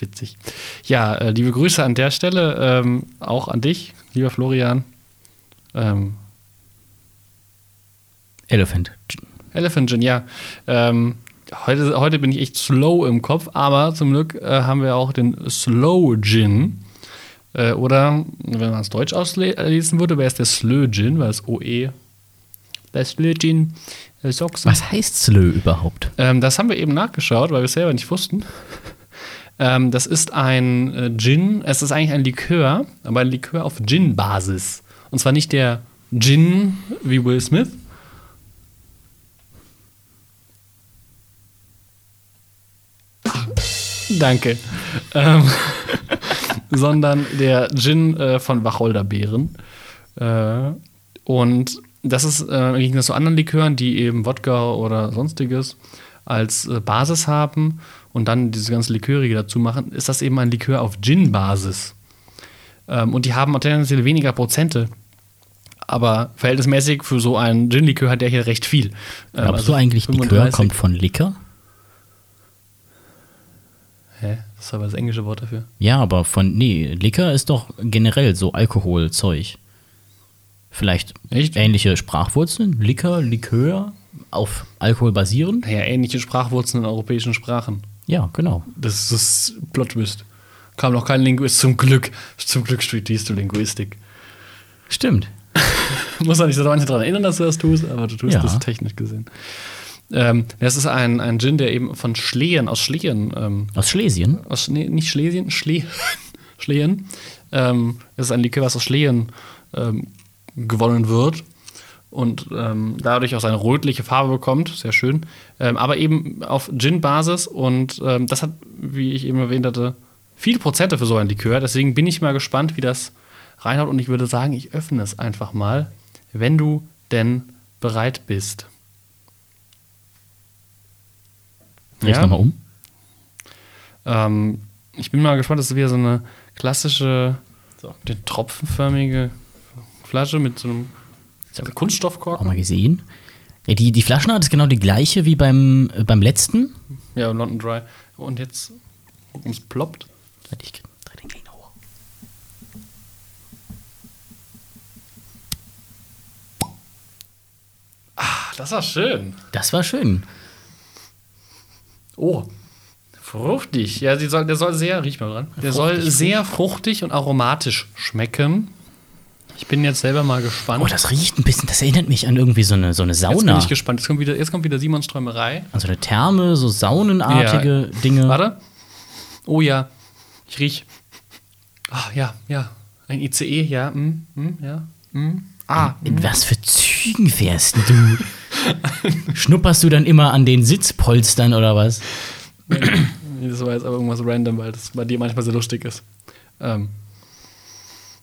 witzig. Ja, äh, liebe Grüße an der Stelle, ähm, auch an dich, lieber Florian. Ähm, Elephant. Elephant Gin, ja. Ähm, heute, heute bin ich echt slow im Kopf, aber zum Glück äh, haben wir auch den Slow Gin. Äh, oder, wenn man es deutsch auslesen würde, wäre es der Slö Gin, weil es OE. Der Slö Gin. Äh, Soxen. Was heißt Slö überhaupt? Ähm, das haben wir eben nachgeschaut, weil wir es selber nicht wussten. Ähm, das ist ein äh, Gin, es ist eigentlich ein Likör, aber ein Likör auf Gin-Basis. Und zwar nicht der Gin wie Will Smith. Danke. Ähm, sondern der Gin äh, von Wacholderbeeren. Äh, und das ist äh, im Gegensatz zu anderen Likören, die eben Wodka oder sonstiges als äh, Basis haben und dann diese ganze Likörige dazu machen, ist das eben ein Likör auf Gin-Basis. Ähm, und die haben tendenziell weniger Prozente. Aber verhältnismäßig für so einen Gin-Likör hat der hier recht viel. Ähm, Glaubst also du eigentlich, Likör 35. kommt von Liquor? Hä? Das ist aber das englische Wort dafür. Ja, aber von, nee, Liquor ist doch generell so Alkoholzeug. Vielleicht Echt? ähnliche Sprachwurzeln? Liquor, Likör, auf Alkohol basierend? Naja, ähnliche Sprachwurzeln in europäischen Sprachen. Ja, genau. Das ist Plot-Twist. Kam noch kein Linguist. Zum Glück. Zum Glück studierst du Linguistik. Stimmt. Muss auch nicht so manche daran erinnern, dass du das tust, aber du tust Ja. das technisch gesehen. Ähm, das ist ein, ein Gin, der eben von Schlehen, aus Schlehen, ähm, Aus Schlesien? aus, nee, nicht Schlesien, Schlehen, Schlehen. Ähm, das ist ein Likör, was aus Schlehen ähm, gewonnen wird und ähm, dadurch auch seine rötliche Farbe bekommt, sehr schön. Ähm, aber eben auf Gin-Basis und ähm, das hat, wie ich eben erwähnt hatte, viele Prozente für so ein Likör. Deswegen bin ich mal gespannt, wie das reinhaut und ich würde sagen, ich öffne es einfach mal, wenn du denn bereit bist. Dreh ich Ja? nochmal um. Ähm, ich bin mal gespannt, das ist wieder so eine klassische, eine tropfenförmige Flasche mit so einem Auch mal Kunststoffkorken. gesehen. Ja, die, die Flaschenart ist genau die gleiche wie beim, äh, beim letzten. Ja, London Dry. Und jetzt, gucken, es ploppt. Warte, ich dreh den noch hoch. Ah, das war schön. Das war schön. Oh, fruchtig. Ja, die soll, der soll sehr, riech mal dran. Der soll sehr fruchtig und aromatisch schmecken. Ich bin jetzt selber mal gespannt. Oh, das riecht ein bisschen, das erinnert mich an irgendwie so eine, so eine jetzt bin Sauna. ich gespannt. Jetzt kommt wieder, jetzt kommt wieder Simons Träumerei. Also eine Therme, so saunenartige Dinge. Warte. Oh ja, ich riech. Ah, ja, ja. Ein ICE, ja. Mm, mm, ja. Mm. Ah, In was für Zügen fährst du? Schnupperst du dann immer an den Sitzpolstern oder was? das war jetzt aber irgendwas random, weil das bei dir manchmal sehr lustig ist. Ähm.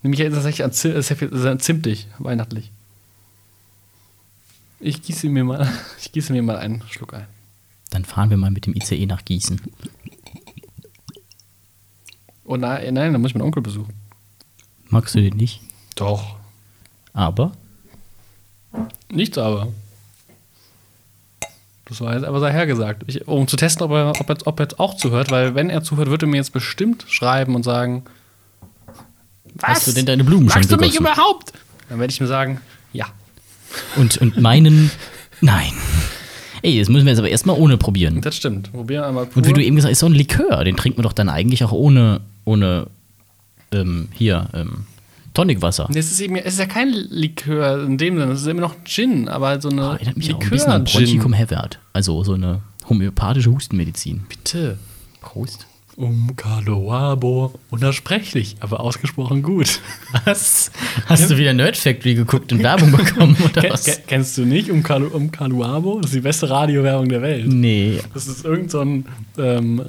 Nämlich jetzt tatsächlich an, Zim, sehr zimtig, weihnachtlich. Ich gieße mir mal, ich gieße mir mal einen Schluck ein. Dann fahren wir mal mit dem ICE nach Gießen. Oh nein, nein, dann muss ich meinen Onkel besuchen. Magst du den nicht? Doch. Aber Nichts aber. Das war jetzt aber sei hergesagt. Ich, um zu testen, ob er, ob, er, ob er jetzt auch zuhört, weil wenn er zuhört, wird er mir jetzt bestimmt schreiben und sagen, hast du denn deine Blumen schon magst du mich gegossen? überhaupt? Dann werde ich mir sagen, ja. Und, und meinen, nein. Ey, das müssen wir jetzt aber erstmal ohne probieren. Das stimmt. Probieren wir einmal pur. Und wie du eben gesagt hast, ist so ein Likör. Den trinkt man doch dann eigentlich auch ohne, ohne ähm, hier, ähm, Tonicwasser. Nee, es ist eben, es ist ja kein Likör in dem Sinne, es ist immer noch Gin, aber halt so eine Oh, erinnert mich auch ein bisschen an Bronchicum Herbert. Also so eine homöopathische Hustenmedizin. Bitte. Prost. Um Kaloabo. Unersprechlich, aber ausgesprochen gut. Was? Hast du wieder Nerd Factory geguckt und Werbung bekommen oder Ken, was? ken- kennst du nicht um, Kalu, um Kaluabo? Das ist die beste Radiowerbung der Welt. Nee. Das ist irgend so ein. Ähm,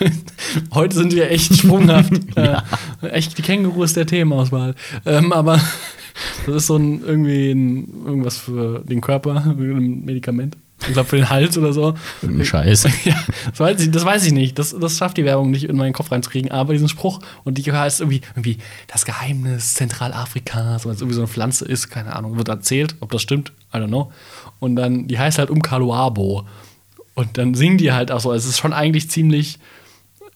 Heute sind wir echt sprunghaft. Ja. äh, echt die Känguru ist der Themenauswahl. Ähm, aber das ist so ein irgendwie ein, irgendwas für den Körper, ein Medikament. Ich glaube für den Hals oder so. Irgendein Scheiß. Ja, das weiß ich, das weiß ich nicht. Das, das schafft die Werbung nicht in meinen Kopf reinzukriegen. Aber diesen Spruch und die heißt irgendwie, irgendwie das Geheimnis Zentralafrikas, weil es irgendwie so eine Pflanze ist, keine Ahnung, wird erzählt, ob das stimmt, I don't know. Und dann, die heißt halt Umkaluabo. Und dann singen die halt auch so. Es ist schon eigentlich ziemlich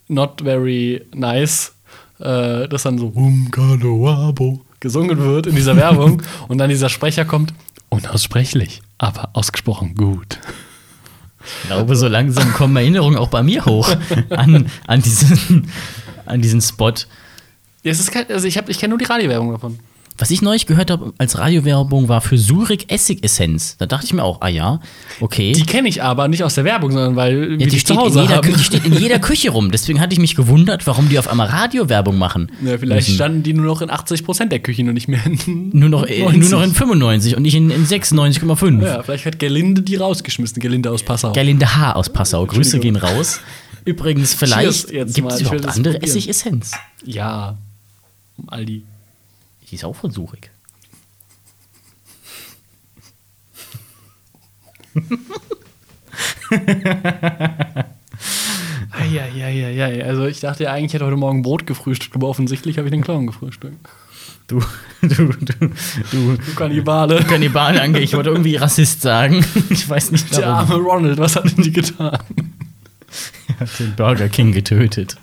not very nice, äh, dass dann so Umkaluabo gesungen wird in dieser Werbung. und dann dieser Sprecher kommt, unaussprechlich, aber ausgesprochen gut. Ich glaube, so langsam kommen Erinnerungen auch bei mir hoch an, an, diesen, an diesen Spot. Ja, es ist kein, also ich, hab- ich kenne nur die Radiowerbung davon. Was ich neulich gehört habe als Radiowerbung war für Surik Essigessenz. Da dachte ich mir auch, ah ja, okay. Die kenne ich aber nicht aus der Werbung, sondern weil ja, die, die, zu steht in Hause jeder, haben. Die steht in jeder Küche rum. Deswegen hatte ich mich gewundert, warum die auf einmal Radiowerbung machen. Ja, vielleicht müssen. standen die nur noch in 80% der Küchen und nicht mehr in Nur noch, äh, 90. nur noch in 95 und nicht in, in 96,5. Ja, vielleicht hat Gerlinde die rausgeschmissen, Gerlinde aus Passau. Gerlinde H. aus Passau. Grüße gehen raus. Übrigens, vielleicht gibt es überhaupt andere. Essigessenz. Ja, Aldi. Die ist auch von Surik. Eieieiei. Also ich dachte ja eigentlich, ich hätte heute Morgen Brot gefrühstückt, aber offensichtlich habe ich den Clown gefrühstückt. Du, du, du, du, Du Kannibale. Kannibale ange. Ich wollte irgendwie Rassist sagen. Ich weiß nicht Der warum. arme Ronald, was hat denn die getan? Er hat den Burger King getötet.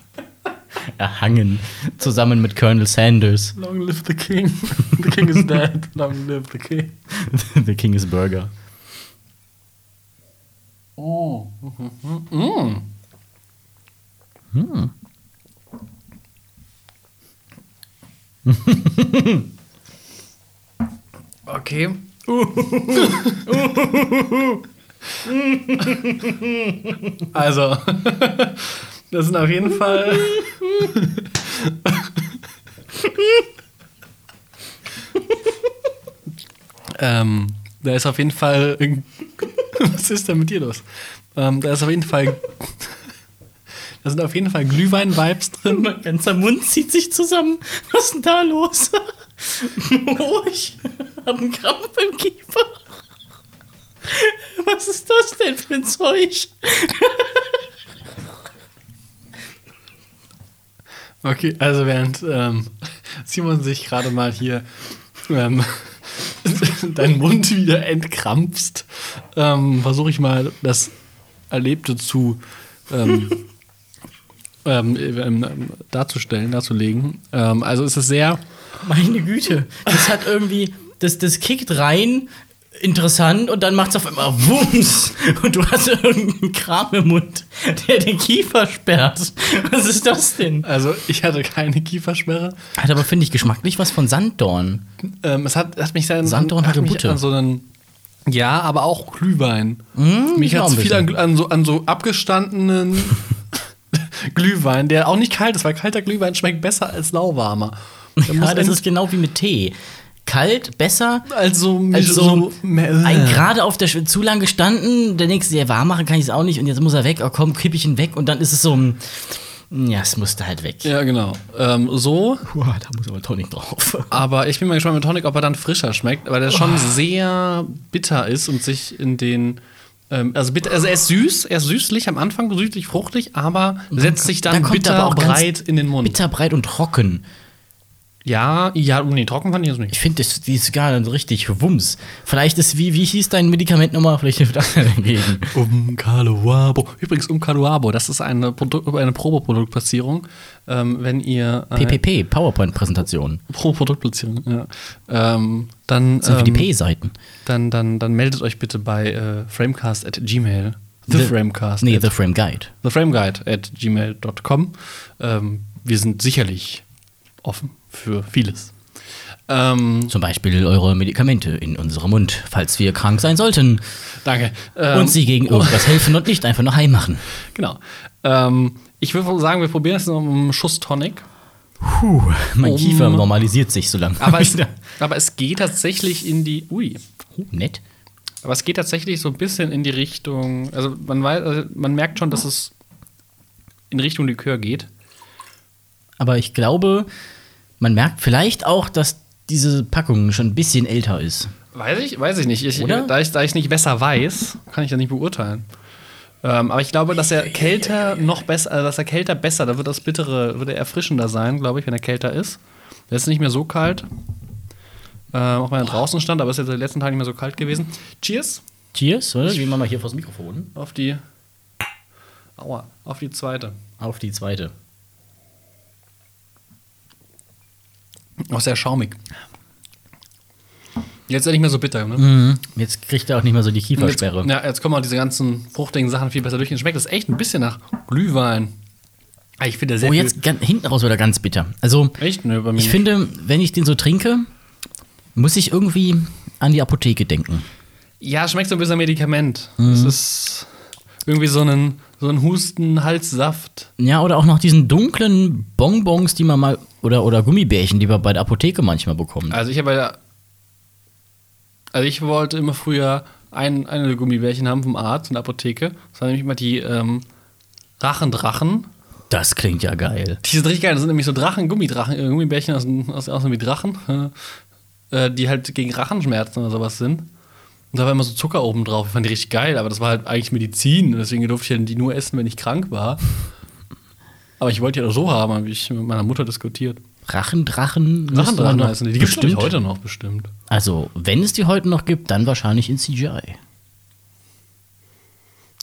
Erhangen. Zusammen mit Colonel Sanders. Long live the king. The king is dead. Long live the king. The King is Burger. Oh. Mm. Okay. Also, das sind auf jeden Fall. ähm, da ist auf jeden Fall. Was ist denn mit dir los? Ähm, da ist auf jeden Fall. Da sind auf jeden Fall Glühwein-Vibes drin. Mein ganzer Mund zieht sich zusammen. Was ist denn da los? oh, ich habe einen Krampf im Kiefer. Was ist das denn für ein Zeug? Okay, also während ähm, Simon sich gerade mal hier ähm, deinen Mund wieder entkrampfst, ähm, versuche ich mal das Erlebte zu ähm, ähm, ähm, darzustellen, darzulegen. Also es ist sehr, Meine Güte, das hat irgendwie, das, das kickt rein interessant und dann macht's auf einmal Wumms und du hast irgendeinen Kram im Mund, der den Kiefer sperrt. Was ist das denn? Also, ich hatte keine Kiefersperre. Hat aber, finde ich, geschmacklich was von Sanddorn. Ähm, es hat, hat mich an, Sanddorn hat mich an so einen. Ja, aber auch Glühwein. Mm, mich hat es viel an, an, so, an so abgestandenen Glühwein, der auch nicht kalt ist, weil kalter Glühwein schmeckt besser als lauwarmer. Ja, das ist genau wie mit Tee. Kalt, besser. also, Also so ein gerade auf der Sch- zu lang gestanden, der nächste, ja, warm machen kann ich es auch nicht und jetzt muss er weg, oh komm, kipp ich ihn weg und dann ist es so ein, ja, es musste halt weg. Ja, genau. Ähm, so, Uah, da muss aber Tonic drauf. aber ich bin mal gespannt mit Tonic, ob er dann frischer schmeckt, weil der schon Oh. sehr bitter ist und sich in den. Ähm, also, bitter, also er ist süß, er ist süßlich am Anfang, süßlich, fruchtig, aber setzt sich dann, Dann bitter er aber auch ganz breit in den Mund. Bitter, breit und trocken. Ja, ja, nee, trocken fand ich es nicht. Ich finde, das- die ist gar nicht richtig Wumms. Vielleicht ist, wie, wie hieß dein Medikament nochmal? Vielleicht hilft das ja dagegen. Umkaluabo. Übrigens, Umkaluabo, das ist eine, Produ eine Probeproduktplatzierung. Ähm, wenn ihr. Äh, PPP, PowerPoint-Präsentation. Probeproduktplatzierung, ja. Ähm, dann, Das sind für die ähm, P-Seiten. dann, dann, dann meldet euch bitte bei äh, framecast at gmail. The, Framecast. Nee, at, The Frame Guide. the Frameguide at gmail.com. Ähm, wir sind sicherlich offen für vieles. Ähm, Zum Beispiel eure Medikamente in unserem Mund, falls wir krank sein sollten. danke. Ähm, und sie gegen irgendwas helfen und nicht einfach nur heim machen. Genau. Ähm, ich würde sagen, wir probieren es noch mit einem Schuss Tonic. Puh, mein Um- Kiefer normalisiert sich so langsam. Aber es, aber es geht tatsächlich in die. Ui. Oh, nett. Aber es geht tatsächlich so ein bisschen in die Richtung. Also man weiß, also man merkt schon, dass es in Richtung Likör geht. Aber ich glaube, man merkt vielleicht auch, dass diese Packung schon ein bisschen älter ist. Weiß ich, weiß ich nicht. Ich? Da ich da ich nicht besser weiß, kann ich das nicht beurteilen. Ähm, aber ich glaube, dass er kälter noch besser, also dass er kälter besser, da wird das bittere, wird er erfrischender sein, glaube ich, wenn er kälter ist. Der ist nicht mehr so kalt. Ähm, auch wenn er draußen stand, aber ist jetzt in den letzten Tagen nicht mehr so kalt gewesen. Cheers Cheers, oder? Gehen wir mal hier vors Mikrofon. auf die. Aua, auf die zweite. Auf die zweite. Auch sehr schaumig. Jetzt ist er nicht mehr so bitter, ne? Mhm. Jetzt kriegt er auch nicht mehr so die Kiefersperre. Jetzt, ja, jetzt kommen auch diese ganzen fruchtigen Sachen viel besser durch. Und schmeckt das echt ein bisschen nach Glühwein. Ah, Ich finde sehr Oh, jetzt gan- hinten raus wird er ganz bitter. Also, Echt? Mir ich nicht. finde, wenn ich den so trinke, muss ich irgendwie an die Apotheke denken. Ja, schmeckt so ein bisschen Medikament. Mhm. Es ist irgendwie so ein, so ein Husten, Halssaft. Ja, oder auch noch diesen dunklen Bonbons, die man mal, oder, oder Gummibärchen, die man bei der Apotheke manchmal bekommt. Also ich habe ja. Also ich wollte immer früher ein, eine Gummibärchen haben vom Arzt in der Apotheke. Das waren nämlich immer die ähm, Rachendrachen. Das klingt ja geil. Die sind richtig geil. Das sind nämlich so Drachen, Gummidrachen, äh, Gummibärchen aus, aus, aussehen wie Drachen, äh, die halt gegen Rachenschmerzen oder sowas sind. Und da war immer so Zucker oben drauf. Ich fand die richtig geil, aber das war halt eigentlich Medizin. Deswegen durfte ich die nur essen, wenn ich krank war. Aber ich wollte die auch so haben, habe ich mit meiner Mutter diskutiert. Rachendrachen. Rachendrachen doch heißen die. Die gibt es heute noch bestimmt. Also, wenn es die heute noch gibt, dann wahrscheinlich in CGI.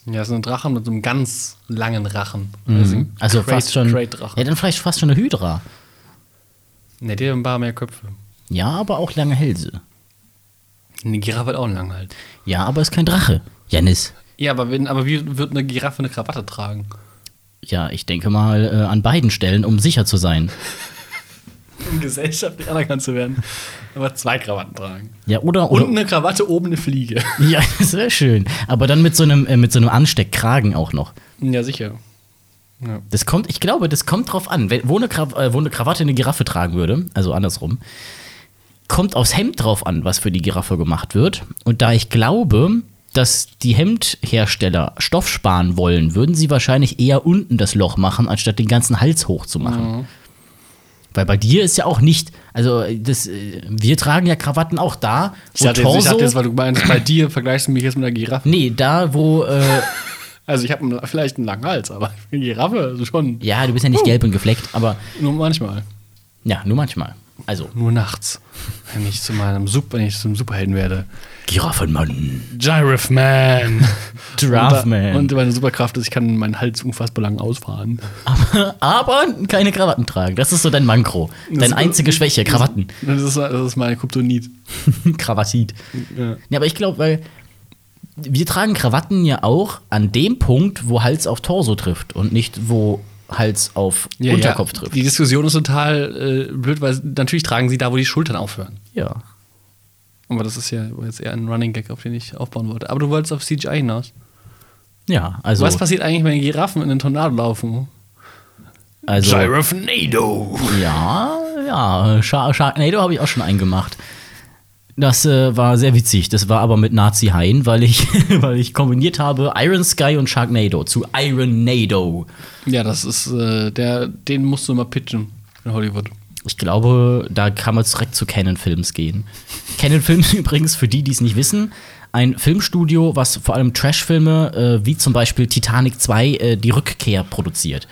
Ja, das sind Drachen mit so einem ganz langen Rachen. Sind Also Crate- fast schon. Ja, dann vielleicht fast schon eine Hydra. Ne, die haben ein paar mehr Köpfe. Ja, aber auch lange Hälse. Eine Giraffe hat auch einen langen Hals. Ja, aber ist kein Drache. Janis. Ja, aber, wenn, aber wie wird eine Giraffe eine Krawatte tragen? Ja, ich denke mal äh, an beiden Stellen, um sicher zu sein. Um gesellschaftlich anerkannt zu werden. Aber zwei Krawatten tragen. Ja, oder. Und oder eine Krawatte oben eine Fliege. ja, das wäre schön. Aber dann mit so einem, äh, mit so einem Ansteckkragen auch noch. Ja, sicher. Ja. Das kommt, ich glaube, das kommt drauf an. Wenn, wo, eine äh, wo eine Krawatte eine Giraffe tragen würde, also andersrum, kommt aufs Hemd drauf an, was für die Giraffe gemacht wird. Und da ich glaube, dass die Hemdhersteller Stoff sparen wollen, würden sie wahrscheinlich eher unten das Loch machen, anstatt den ganzen Hals hoch zu machen. Weil bei dir ist ja auch nicht, also das, äh, wir tragen ja Krawatten auch da, Ich dachte, jetzt, ich dachte jetzt, weil du meinst, bei dir vergleichst du mich jetzt mit einer Giraffe. nee, da wo, äh, Also ich habe vielleicht einen langen Hals, aber eine Giraffe also schon ja, du bist ja nicht gelb und gefleckt, aber nur manchmal. ja, nur manchmal. Also, Nur nachts. Wenn ich zu meinem Super, wenn ich zum Superhelden werde. Giraffenmann. Giraffe Man. Giraffe Man. Und meine Superkraft ist, ich kann meinen Hals unfassbar lang ausfahren. Aber keine Krawatten tragen. Das ist so dein Mankro. Deine Das- einzige Schwäche, Krawatten. Das ist, das ist meine Kryptonit. Krawattit. Ja. Ja, aber ich glaube, weil wir tragen Krawatten ja auch an dem Punkt, wo Hals auf Torso trifft und nicht wo Hals auf Unterkopf trifft. Die Diskussion ist total äh, blöd, weil natürlich tragen sie da, wo die Schultern aufhören. Ja. Aber das ist ja jetzt eher ein Running Gag, auf den ich aufbauen wollte. Aber du wolltest auf CGI hinaus. Ja, also, Was passiert eigentlich, wenn Giraffen in den Tornado laufen? also Giraffe-Nado. ja, ja, Shark Sharknado habe ich auch schon eingemacht. Das äh, war sehr witzig. Das war aber mit Nazi Hain, weil ich, weil ich kombiniert habe Iron Sky und Sharknado zu Iron Nado. Ja, das ist äh, der, den musst du mal pitchen in Hollywood. Ich glaube, da kann man direkt zu Canon Films gehen. Canon Films übrigens, für die, die es nicht wissen, ein Filmstudio, was vor allem Trashfilme äh, wie zum Beispiel Titanic 2 äh, die Rückkehr produziert.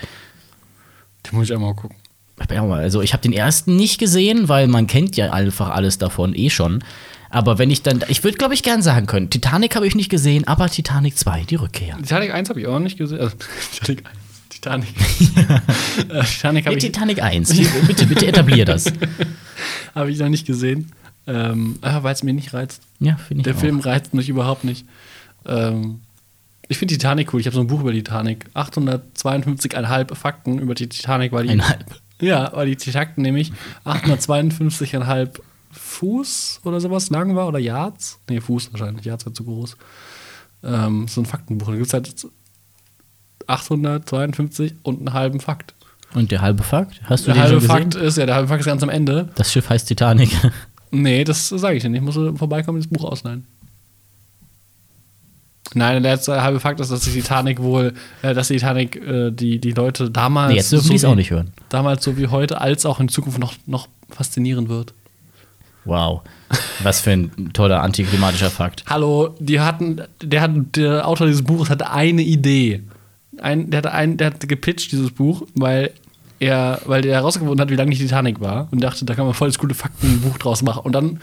Den muss ich einmal gucken. Also ich habe den ersten nicht gesehen, weil man kennt ja einfach alles davon eh schon. Aber wenn ich dann, ich würde glaube ich gern sagen können, Titanic habe ich nicht gesehen, aber Titanic 2, die Rückkehr. Titanic 1 habe ich auch nicht gesehen. Also, Titanic 1. Titanic. äh, Titanic habe Nee, ich, Titanic 1, bitte, bitte etablier das. hab ich noch nicht gesehen. Ähm, weil es mir nicht reizt. Ja, finde ich Der auch. Film reizt mich überhaupt nicht. Ähm, ich finde Titanic cool. Ich habe so ein Buch über Titanic. 852,5 Fakten über die Titanic, weil die. Einhalb. Ja, weil die Titanic nämlich 852,5 Fuß oder sowas lang war oder Yards. Nee, Fuß wahrscheinlich. Yards wäre zu groß. Ähm, so ein Faktenbuch. Da gibt es halt 852 und einen halben Fakt. Und der halbe Fakt? Hast du Der den halbe schon gesehen? Fakt ist, ja, der halbe Fakt ist ganz am Ende. Das Schiff heißt Titanic. Nee, das sage ich nicht. Ich muss vorbeikommen und das Buch ausleihen. Nein, der letzte halbe Fakt ist, dass die Titanic wohl, äh, dass die Titanic äh, die, die Leute damals. Nee, jetzt dürfen die es wie- auch nicht hören. Damals so wie heute, als auch in Zukunft noch, noch faszinieren wird. Wow. Was für ein toller antiklimatischer Fakt. Hallo, die hatten, der, hat, der Autor dieses Buches hatte eine Idee. Ein, der, hatte ein, der hat gepitcht, dieses Buch, weil er, weil der herausgefunden hat, wie lange die Titanic war und dachte, da kann man voll das gute Faktenbuch draus machen. Und dann,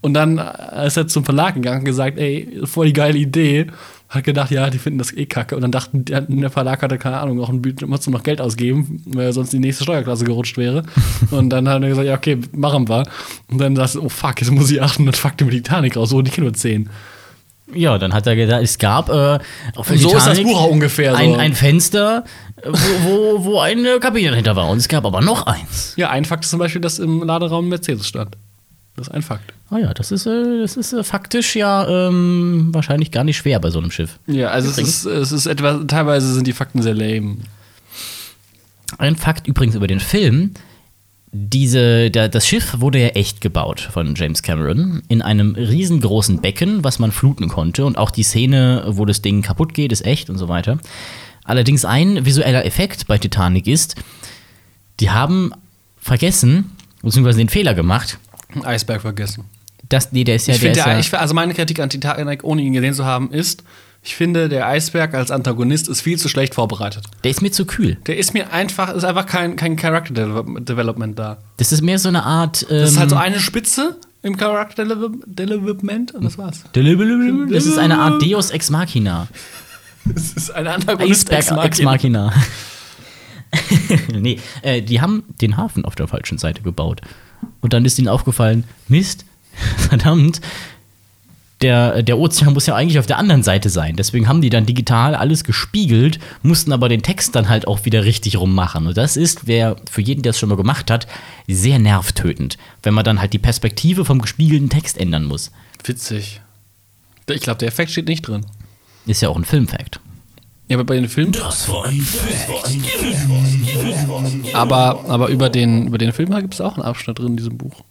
und dann ist er zum Verlag gegangen und gesagt, ey, voll die geile Idee. Hat gedacht, ja, die finden das eh kacke. Und dann dachten, der, Verlag hatte, keine Ahnung, auch ein Budget, musste noch Geld ausgeben, weil sonst die nächste Steuerklasse gerutscht wäre. und dann hat er gesagt, ja, okay, machen wir. Und dann sagst du, oh fuck, jetzt muss ich 800 Fakten über die Titanic raus, so die Kilo 10. Ja, dann hat er gedacht, es gab äh, auf der so ist das Titanic Buch auch ungefähr so. ein, ein Fenster, äh, wo, wo, wo eine Kabine dahinter war. Und es gab aber noch eins. Ja, ein Fakt ist zum Beispiel, dass im Laderaum Mercedes stand. Das ist ein Fakt. Ah ja, das ist, äh, das ist äh, faktisch ja ähm, wahrscheinlich gar nicht schwer bei so einem Schiff. Ja, also es ist, es ist etwa, teilweise sind die Fakten sehr lame. Ein Fakt übrigens über den Film. Diese, da, das Schiff wurde ja echt gebaut von James Cameron in einem riesengroßen Becken, was man fluten konnte. Und auch die Szene, wo das Ding kaputt geht, ist echt und so weiter. Allerdings ein visueller Effekt bei Titanic ist, die haben vergessen, beziehungsweise den Fehler gemacht, Eisberg vergessen. dass, nee, der ist ja, ich der finde, der, ja, ich, also meine Kritik an Titanic, ohne ihn gesehen zu haben, ist, ich finde, der Eisberg als Antagonist ist viel zu schlecht vorbereitet. der ist mir zu kühl. Der ist mir einfach, ist einfach kein, kein Character Develop- Development da. Das ist mehr so eine Art. Ähm, Das ist halt so eine Spitze im Character Develop- Development und das war's. das ist eine Art Deus Ex Machina. Das ist ein Antagonist Eisberg Ex Machina. nee, äh, die haben den Hafen auf der falschen Seite gebaut. Und dann ist ihnen aufgefallen, Mist, verdammt, der, der Ozean muss ja eigentlich auf der anderen Seite sein. Deswegen haben die dann digital alles gespiegelt, mussten aber den Text dann halt auch wieder richtig rummachen. Und das ist, wer für jeden, der es schon mal gemacht hat, sehr nervtötend, wenn man dann halt die Perspektive vom gespiegelten Text ändern muss. Witzig. Ich glaube, der Effekt steht nicht drin. Ist ja auch ein Filmfact. Ja, aber bei den Filmen. Das war ein Fact. Aber, aber über, den, über den Film gibt es auch einen Abschnitt drin in diesem Buch.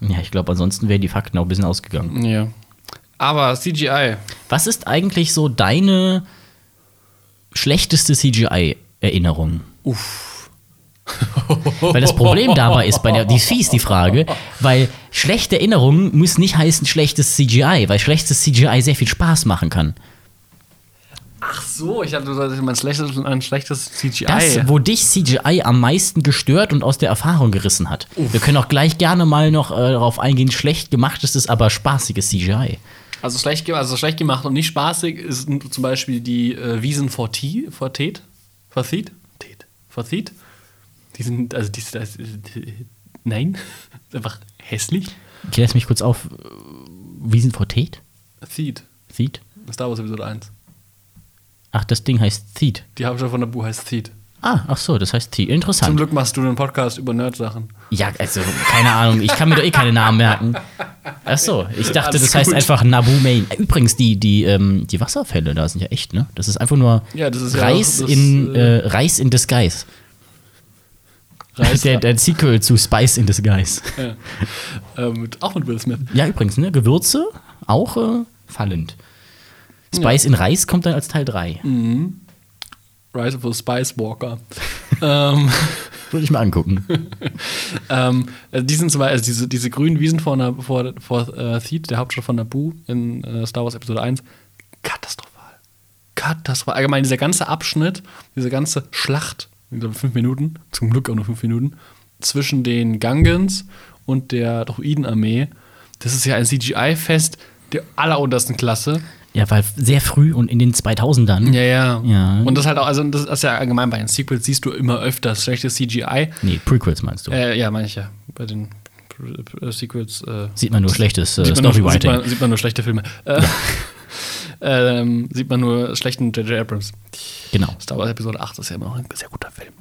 Ja, ich glaube, ansonsten wären die Fakten auch ein bisschen ausgegangen. Ja. Aber CGI. Was ist eigentlich so deine schlechteste CGI-Erinnerung? Uff. Weil das Problem dabei ist, bei der, die ist fies, die Frage, weil schlechte Erinnerungen muss nicht heißen schlechtes CGI, weil schlechtes CGI sehr viel Spaß machen kann. Ach so, ich hatte das mein schlechtes, ein schlechtes CGI. Das, wo dich CGI am meisten gestört und aus der Erfahrung gerissen hat. Wir können auch gleich gerne mal noch äh, darauf eingehen, schlecht gemachtes ist aber spaßiges CGI. also, schlecht, also schlecht gemacht und nicht spaßig ist zum Beispiel die äh, Wiesen vor T, vor Tet, vor Thiet, Tet, vor Thiet. Die sind, also die, das, nein, ist einfach hässlich. Ich lass mich kurz auf. Wiesenfortet? Thiet, Thiet? Star Wars Episode 1. Ach, das Ding heißt Thiet. Die Hauptstadt von Nabu heißt Thiet. Ah, ach so, das heißt. Zum Interessant. Glück machst du einen Podcast über Nerd-Sachen. Ja, also, keine Ahnung, ich kann mir doch eh keine Namen merken. Ach so, ich dachte, Alles das heißt gut. einfach Nabu Main. Übrigens, die, die, ähm, die Wasserfälle da sind ja echt, ne? Das ist einfach nur Ja, das ist ja Reis, auch das, in, äh, äh, Reis in Disguise. Reis- der, der Sequel zu Spice in Disguise. Äh, mit, auch mit Will Smith. Ja, übrigens, ne? Gewürze auch äh, fallend. Spice in Reis kommt dann als Teil 3. Rise of the Spice Walker. ähm, Würde ich mal angucken. ähm, also die sind zum Beispiel, also diese, diese grünen Wiesen vor, Na- vor, vor äh, Theed, der Hauptstadt von Naboo in äh, Star Wars Episode 1, katastrophal. Katastrophal. Allgemein dieser ganze Abschnitt, diese ganze Schlacht, ich glaube fünf Minuten, zum Glück auch nur fünf Minuten, zwischen den Gangans und der Druidenarmee, das ist ja ein CGI-Fest der alleruntersten Klasse. Ja, weil sehr früh und in den 2000ern. Ja, ja. Ja. Und das halt auch, also das ist ja allgemein bei den Sequels siehst du immer öfters schlechtes CGI. Nee, Prequels meinst du. Äh, ja, meine ich ja. Bei den äh, Sequels äh, Sieht man nur schlechtes äh, sieht, sieht, Storywriting. man, sieht man nur schlechte Filme. Äh, ähm, sieht man nur schlechten J.J. Abrams. Genau. Star Wars Episode 8 ist ja immer noch ein sehr guter Film.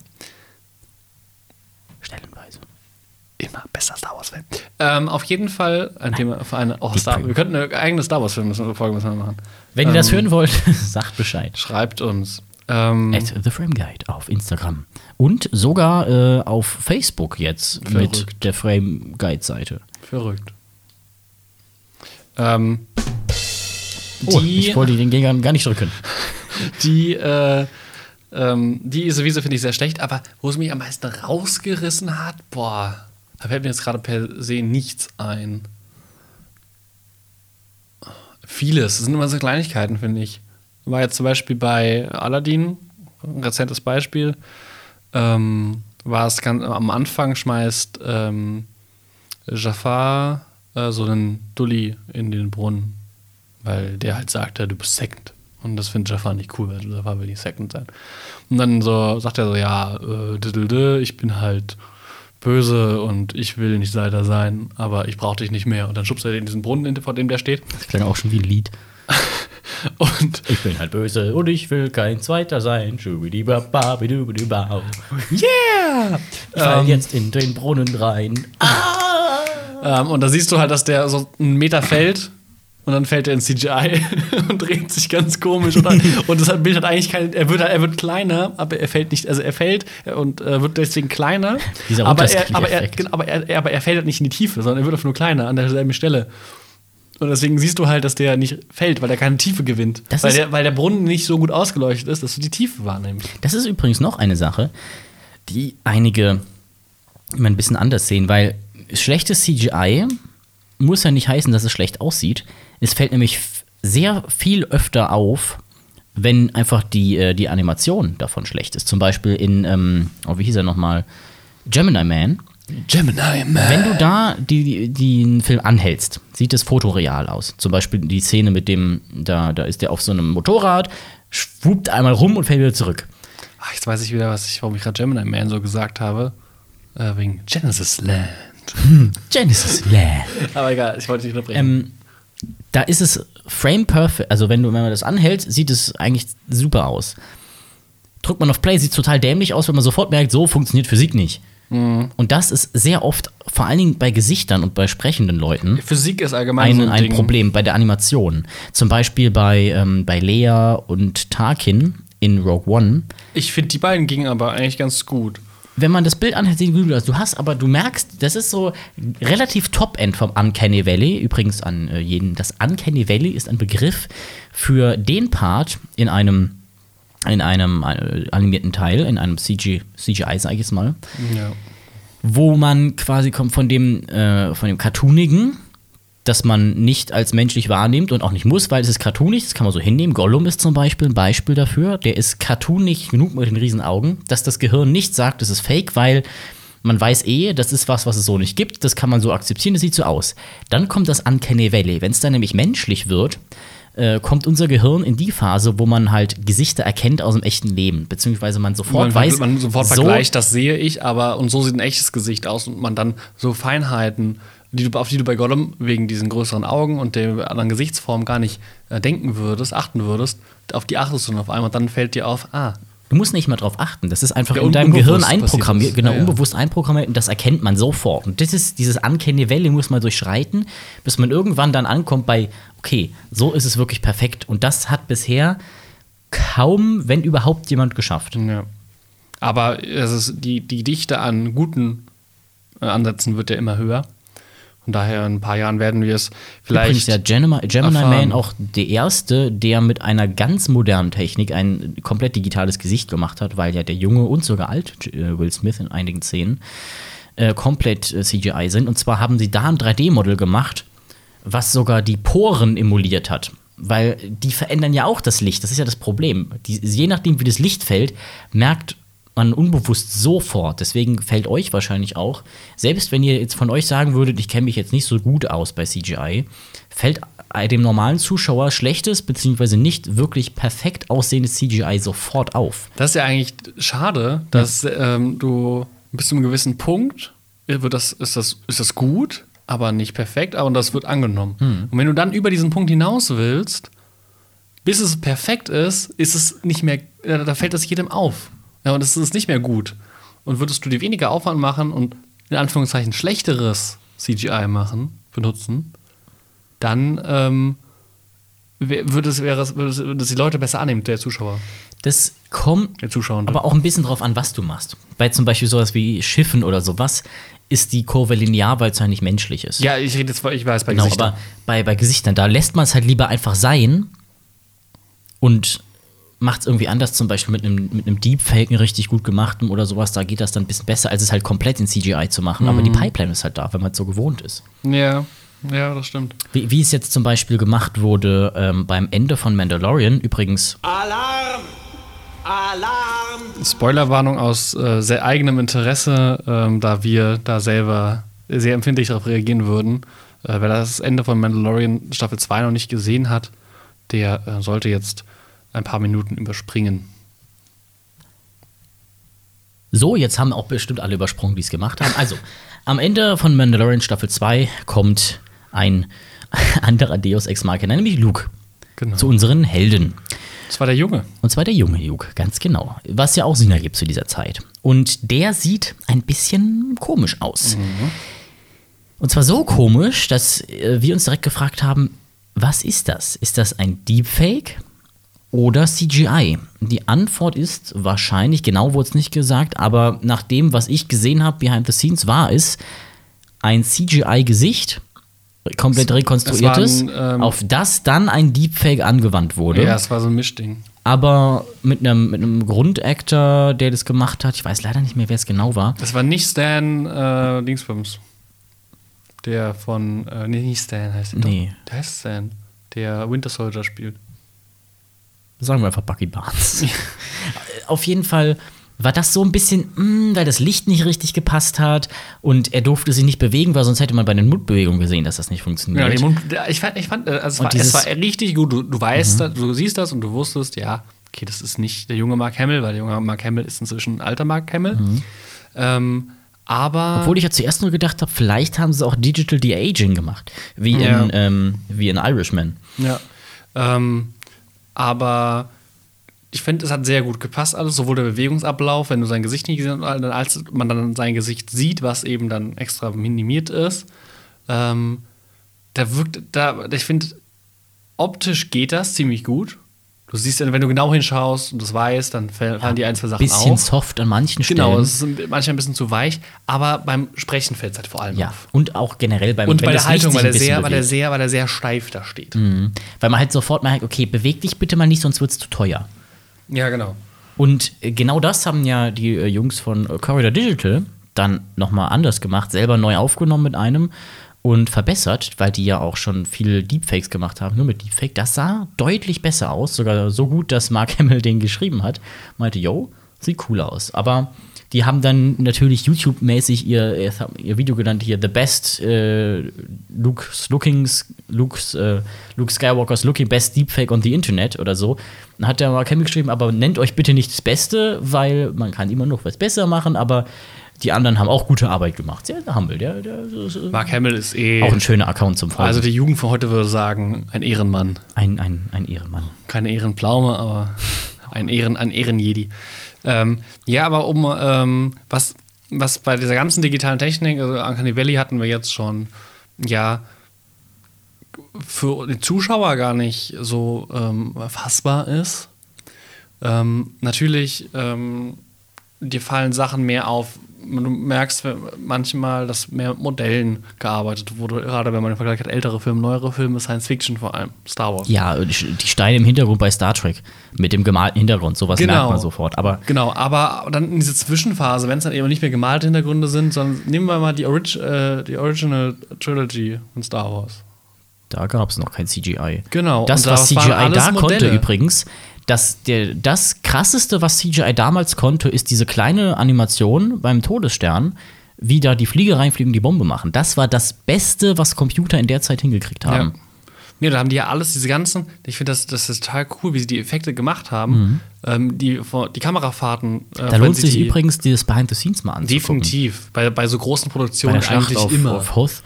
Immer bester Star Wars Film. Ähm, auf jeden Fall ein Thema für eine auch Star. Wir könnten eine eigene Star Wars Film Folge müssen wir machen. Wenn ihr das Ähm, hören wollt, sagt Bescheid. Schreibt uns. Ähm, At The Frame Guide auf Instagram. Und sogar äh, auf Facebook jetzt mit Verrückt. der Frame Guide Seite. verrückt. Ähm, Oh, die, ich wollte den Gegner gar nicht drücken. die, äh, ähm, die sowieso finde ich sehr schlecht, aber wo es mich am meisten rausgerissen hat, boah, da fällt mir jetzt gerade per se nichts ein. Vieles, das sind immer so Kleinigkeiten, finde ich. War jetzt zum Beispiel bei Aladdin, ein rezentes Beispiel, ähm, war es ganz, am Anfang schmeißt ähm, Jafar äh, so einen Dulli in den Brunnen, weil der halt sagte, du bist Second. Und das findet Jafar nicht cool, weil Jafar will nicht Second sein. Und dann so sagt er so, ja, äh, ich bin halt böse und ich will nicht Seiter sein, aber ich brauche dich nicht mehr. Und dann schubst er den in diesen Brunnen, vor dem der steht. Das klang auch schon wie ein Lied. Und Ich bin halt böse und ich will kein Zweiter sein. Yeah! Ich fall Ähm, jetzt in den Brunnen rein. Ähm, und da siehst du halt, dass der so einen Meter fällt und dann fällt er in CGI und dreht sich ganz komisch. Und, und das Bild hat eigentlich kein. Er wird, er wird kleiner, aber er fällt nicht. Also er fällt und äh, wird deswegen kleiner. Dieser aber, er, aber, er, genau, aber, er, er- aber er fällt halt nicht in die Tiefe, sondern er wird einfach nur kleiner an derselben Stelle. Und deswegen siehst du halt, dass der nicht fällt, weil er keine Tiefe gewinnt. Das weil, der, weil der Brunnen nicht so gut ausgeleuchtet ist, dass du die Tiefe wahrnimmst. Das ist übrigens noch eine Sache, die einige immer ein bisschen anders sehen, weil schlechtes CGI muss ja nicht heißen, dass es schlecht aussieht. Es fällt nämlich sehr viel öfter auf, wenn einfach die, äh, die Animation davon schlecht ist. Zum Beispiel in, ähm, oh, wie hieß er nochmal? Gemini Man. Gemini Man. Wenn du da die, die, den Film anhältst, sieht es fotoreal aus. Zum Beispiel die Szene mit dem, da, da ist der auf so einem Motorrad, schwupt einmal rum und fällt wieder zurück. Ach, jetzt weiß ich wieder, was ich, warum ich gerade Gemini Man so gesagt habe. Äh, wegen Genesis Land. Genesis, yeah. Aber egal, ich wollte dich unterbrechen. ähm, da ist es frame perfect, also wenn du wenn man das anhält, sieht es eigentlich super aus. Drückt man auf Play, sieht total dämlich aus, wenn man sofort merkt, so funktioniert Physik nicht. Mhm. Und das ist sehr oft, vor allen Dingen bei Gesichtern und bei sprechenden Leuten, Physik ist allgemein ein, so ein, ein. Problem bei der Animation. Zum Beispiel bei, ähm, bei Leia und Tarkin in Rogue One. Ich finde, die beiden gingen aber eigentlich ganz gut. Wenn man das Bild anhält, sieht es gut aus. Du hast aber, du merkst, das ist so relativ Top-End vom Uncanny Valley. Übrigens an äh, jeden, das Uncanny Valley ist ein Begriff für den Part in einem, in einem äh, animierten Teil, in einem CG, CGI, sage ich jetzt mal, Ja. wo man quasi kommt von dem, äh, von dem Cartoonigen das man nicht als menschlich wahrnimmt und auch nicht muss, weil es ist cartoonig, das kann man so hinnehmen. Gollum ist zum Beispiel ein Beispiel dafür. Der ist cartoonig genug mit den riesen Augen, dass das Gehirn nicht sagt, es ist fake, weil man weiß eh, das ist was, was es so nicht gibt, das kann man so akzeptieren, das sieht so aus. Dann kommt das Uncanny Valley. Wenn es dann nämlich menschlich wird, äh, kommt unser Gehirn in die Phase, wo man halt Gesichter erkennt aus dem echten Leben, beziehungsweise man sofort man, weiß, man sofort so, vergleicht, das sehe ich, aber und so sieht ein echtes Gesicht aus und man dann so Feinheiten, die du, auf die du bei Gollum wegen diesen größeren Augen und der anderen Gesichtsform gar nicht äh, denken würdest, achten würdest, auf die achtest du dann auf einmal dann fällt dir auf, ah, Du musst nicht mal drauf achten. Das ist einfach Ja, in deinem Gehirn einprogrammiert, genau, Ja, ja. unbewusst einprogrammiert und das erkennt man sofort. Und das ist dieses Uncanny Valley muss man durchschreiten, bis man irgendwann dann ankommt bei, okay, so ist es wirklich perfekt. Und das hat bisher kaum, wenn überhaupt, jemand geschafft. Aber es ist die, die Dichte an guten äh, Ansätzen wird ja immer höher. Von daher in ein paar Jahren werden wir es Übrigens vielleicht. ja Gemini, Gemini. Man auch der erste, der mit einer ganz modernen Technik ein komplett digitales Gesicht gemacht hat, weil ja der junge und sogar alt äh, Will Smith in einigen Szenen äh, komplett äh, CGI sind. Und zwar haben sie da ein 3D-Modell gemacht, was sogar die Poren emuliert hat. Weil die verändern ja auch das Licht. Das ist ja das Problem. Die, je nachdem, wie das Licht fällt, merkt man unbewusst sofort. Deswegen fällt euch wahrscheinlich auch, selbst wenn ihr jetzt von euch sagen würdet, ich kenne mich jetzt nicht so gut aus bei CGI, fällt dem normalen Zuschauer schlechtes bzw. nicht wirklich perfekt aussehendes CGI sofort auf. Das ist ja eigentlich schade, dass ähm, du bis zu einem gewissen Punkt wird das, ist, das, ist das gut, aber nicht perfekt, aber das wird angenommen. Hm. Und wenn du dann über diesen Punkt hinaus willst, bis es perfekt ist, ist es nicht mehr, äh, da fällt das jedem auf. Ja, und es ist nicht mehr gut. Und würdest du dir weniger Aufwand machen und in Anführungszeichen schlechteres CGI machen, benutzen, dann ähm, würde es, wäre es, würde es, die Leute besser annehmen, der Zuschauer, Das kommt der Zuschauer. aber auch ein bisschen drauf an, was du machst. Bei zum Beispiel sowas wie Schiffen oder sowas ist die Kurve linear, weil es ja nicht menschlich ist. Ja, ich rede jetzt, ich weiß, bei Genau, Gesichtern. aber bei, bei Gesichtern, da lässt man es halt lieber einfach sein und macht es irgendwie anders, zum Beispiel mit einem mit einem Deepfake, einen richtig gut gemachten oder sowas, da geht das dann ein bisschen besser, als es halt komplett in CGI zu machen. Aber die Pipeline ist halt da, wenn man es so gewohnt ist. Ja, ja, das stimmt. Wie, wie es jetzt zum Beispiel gemacht wurde ähm, beim Ende von Mandalorian, übrigens, Alarm! Alarm! Spoilerwarnung aus äh, sehr eigenem Interesse, ähm, da wir da selber sehr empfindlich darauf reagieren würden. Äh, wer das Ende von Mandalorian Staffel 2 noch nicht gesehen hat, der äh, sollte jetzt ein paar Minuten überspringen. So, jetzt haben auch bestimmt alle übersprungen, die es gemacht haben. Also, am Ende von Mandalorian Staffel 2 kommt ein anderer Deus Ex Machina, nämlich Luke, Genau. zu unseren Helden. Das war der Junge. Und zwar der junge Luke, ganz genau. Was ja auch Sinn ergibt zu dieser Zeit. Und der sieht ein bisschen komisch aus. Und zwar so komisch, dass äh, wir uns direkt gefragt haben, was ist das? Ist das ein Deepfake oder CGI? Die Antwort ist wahrscheinlich, genau wurde es nicht gesagt, aber nach dem, was ich gesehen habe, behind the scenes, war es ein CGI-Gesicht, komplett rekonstruiertes, ein, ähm, auf das dann ein Deepfake angewandt wurde Ja, es war so ein Mischding. aber mit einem, mit einem Grundactor, der das gemacht hat. Ich weiß leider nicht mehr, wer es genau war. Das war nicht Stan äh, Dingsbums. Der von, äh, nee, nicht Stan heißt der. Nee. Doch, der heißt Stan. Der Winter Soldier spielt. Sagen wir einfach Bucky Barnes. Auf jeden Fall war das so ein bisschen, mm, weil das Licht nicht richtig gepasst hat und er durfte sich nicht bewegen, weil sonst hätte man bei den Mundbewegungen gesehen, dass das nicht Ja, funktioniert. den Mund, der- ich fand, ich fand äh, also es, war, dieses- Mhm. es war richtig gut. Du, du weißt, das, du siehst das und du wusstest, ja, okay, das ist nicht der junge Mark Hamill, weil der junge Mark Hamill ist inzwischen ein alter Mark Hamill. Ähm, aber Mhm. Obwohl ich ja zuerst nur gedacht habe, vielleicht haben sie auch Digital De-Aging gemacht, wie, Ja. in, ähm, wie in Irishman. Ja. Ähm, aber ich finde, es hat sehr gut gepasst alles, sowohl der Bewegungsablauf, wenn du sein Gesicht nicht gesehen hast, als man dann sein Gesicht sieht, was eben dann extra minimiert ist. Ähm, da wirkt, da, ich finde, optisch geht das ziemlich gut. Du siehst, dann, wenn du genau hinschaust und das weißt, dann fall- fallen die ein, zwei Sachen Bisschen auf. soft an manchen Genau, Stellen. es ist manchmal ein bisschen zu weich, aber beim Sprechen fällt es halt vor allem ja, auf. und auch generell beim Und bei der Haltung, weil er bisschen sehr, weil er sehr, weil er sehr steif da steht. Weil man halt sofort merkt, okay, beweg dich bitte mal nicht, sonst wird es zu teuer. Ja, genau. Und äh, genau das haben ja die äh, Jungs von äh, Corridor Digital dann nochmal anders gemacht, selber neu aufgenommen mit einem und verbessert, weil die ja auch schon viel Deepfakes gemacht haben, nur mit Deepfake. Das sah deutlich besser aus, sogar so gut, dass Mark Hamill den geschrieben hat. Meinte, yo, sieht cool aus. Aber die haben dann natürlich YouTube-mäßig ihr, ihr, Video genannt hier The Best äh, Luke's Lookings, Luke's, äh, Luke Skywalker's Looking Best Deepfake on the Internet oder so. Dann hat der Mark Hamill geschrieben, aber nennt euch bitte nicht das Beste, weil man kann immer noch was besser machen, aber die anderen haben auch gute Arbeit gemacht. Sehr Hamill, der, der, der Mark Hamill ist eh. auch ein schöner Account zum Folgen. also die Jugend von heute würde sagen, ein Ehrenmann. ein, ein, ein Ehrenmann. Keine Ehrenpflaume, aber ein, Ehren, ein Ehrenjedi. Ähm, ja, aber um ähm, was, was bei dieser ganzen digitalen Technik, also Uncanny Valley hatten wir jetzt schon, ja, für den Zuschauer gar nicht so ähm, fassbar ist. Ähm, natürlich, ähm, dir fallen Sachen mehr auf. Du merkst manchmal, dass mehr mit Modellen gearbeitet wurde, gerade wenn man den Vergleich hat, ältere Filme, neuere Filme, Science Fiction vor allem, Star Wars. Ja, die Steine im Hintergrund bei Star Trek mit dem gemalten Hintergrund, sowas Genau. merkt man sofort. Aber Genau, aber dann in diese Zwischenphase, wenn es dann eben nicht mehr gemalte Hintergründe sind, sondern nehmen wir mal die, Orig äh, die Original Trilogy von Star Wars. da gab es noch kein CGI. Genau, Das, was CGI da konnte Modelle. übrigens, das, der, das krasseste, was CGI damals konnte, ist diese kleine Animation beim Todesstern, wie da die Fliege reinfliegen und die Bombe machen. Das war das Beste, was Computer in der Zeit hingekriegt haben. Ja. Nee, da haben die ja alles, diese ganzen, ich finde das, das ist total cool, wie sie die Effekte gemacht haben. Ähm, die, die Kamerafahrten. Äh, Da lohnt sich die, übrigens, dieses Behind the Scenes mal anzugucken. Definitiv. Bei, bei so großen Produktionen eigentlich auf, immer. auf Hoth,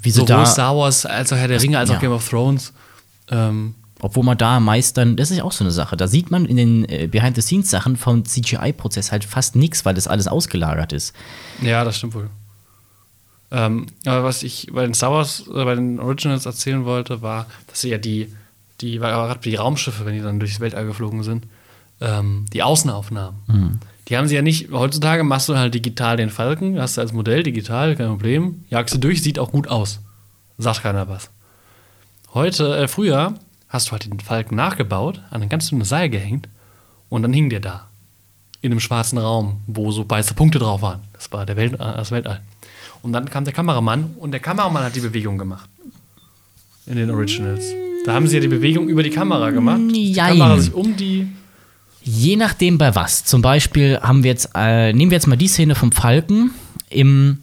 wie sie Sowohl da, Star Wars als auch Herr der Ringe, als auch ja. Game of Thrones. Ähm, obwohl man da meist dann, das ist auch so eine Sache, da sieht man in den äh, Behind the Scenes Sachen vom CGI-Prozess halt fast nichts, weil das alles ausgelagert ist. Ja, das stimmt wohl. Ähm, aber was ich bei den Star Wars, äh, bei den Originals erzählen wollte, war, dass sie ja die, die, gerade die Raumschiffe, wenn die dann durchs Weltall geflogen sind, ähm, die Außenaufnahmen. Mhm. Die haben sie ja nicht, heutzutage machst du halt digital den Falken, hast du als Modell digital, kein Problem, jagst du durch, sieht auch gut aus. Sagt keiner was. Heute, äh, früher, hast du halt den Falken nachgebaut, an ein ganz dünnes Seil gehängt und dann hing der da. In einem schwarzen Raum, wo so weiße Punkte drauf waren. Das war der Welt, äh, das Weltall. Und dann kam der Kameramann und der Kameramann hat die Bewegung gemacht. In den Originals. Da haben sie ja die Bewegung über die Kamera gemacht. Die Jein. Kamera sich um die. Je nachdem bei was. Zum Beispiel haben wir jetzt, äh, nehmen wir jetzt mal die Szene vom Falken im,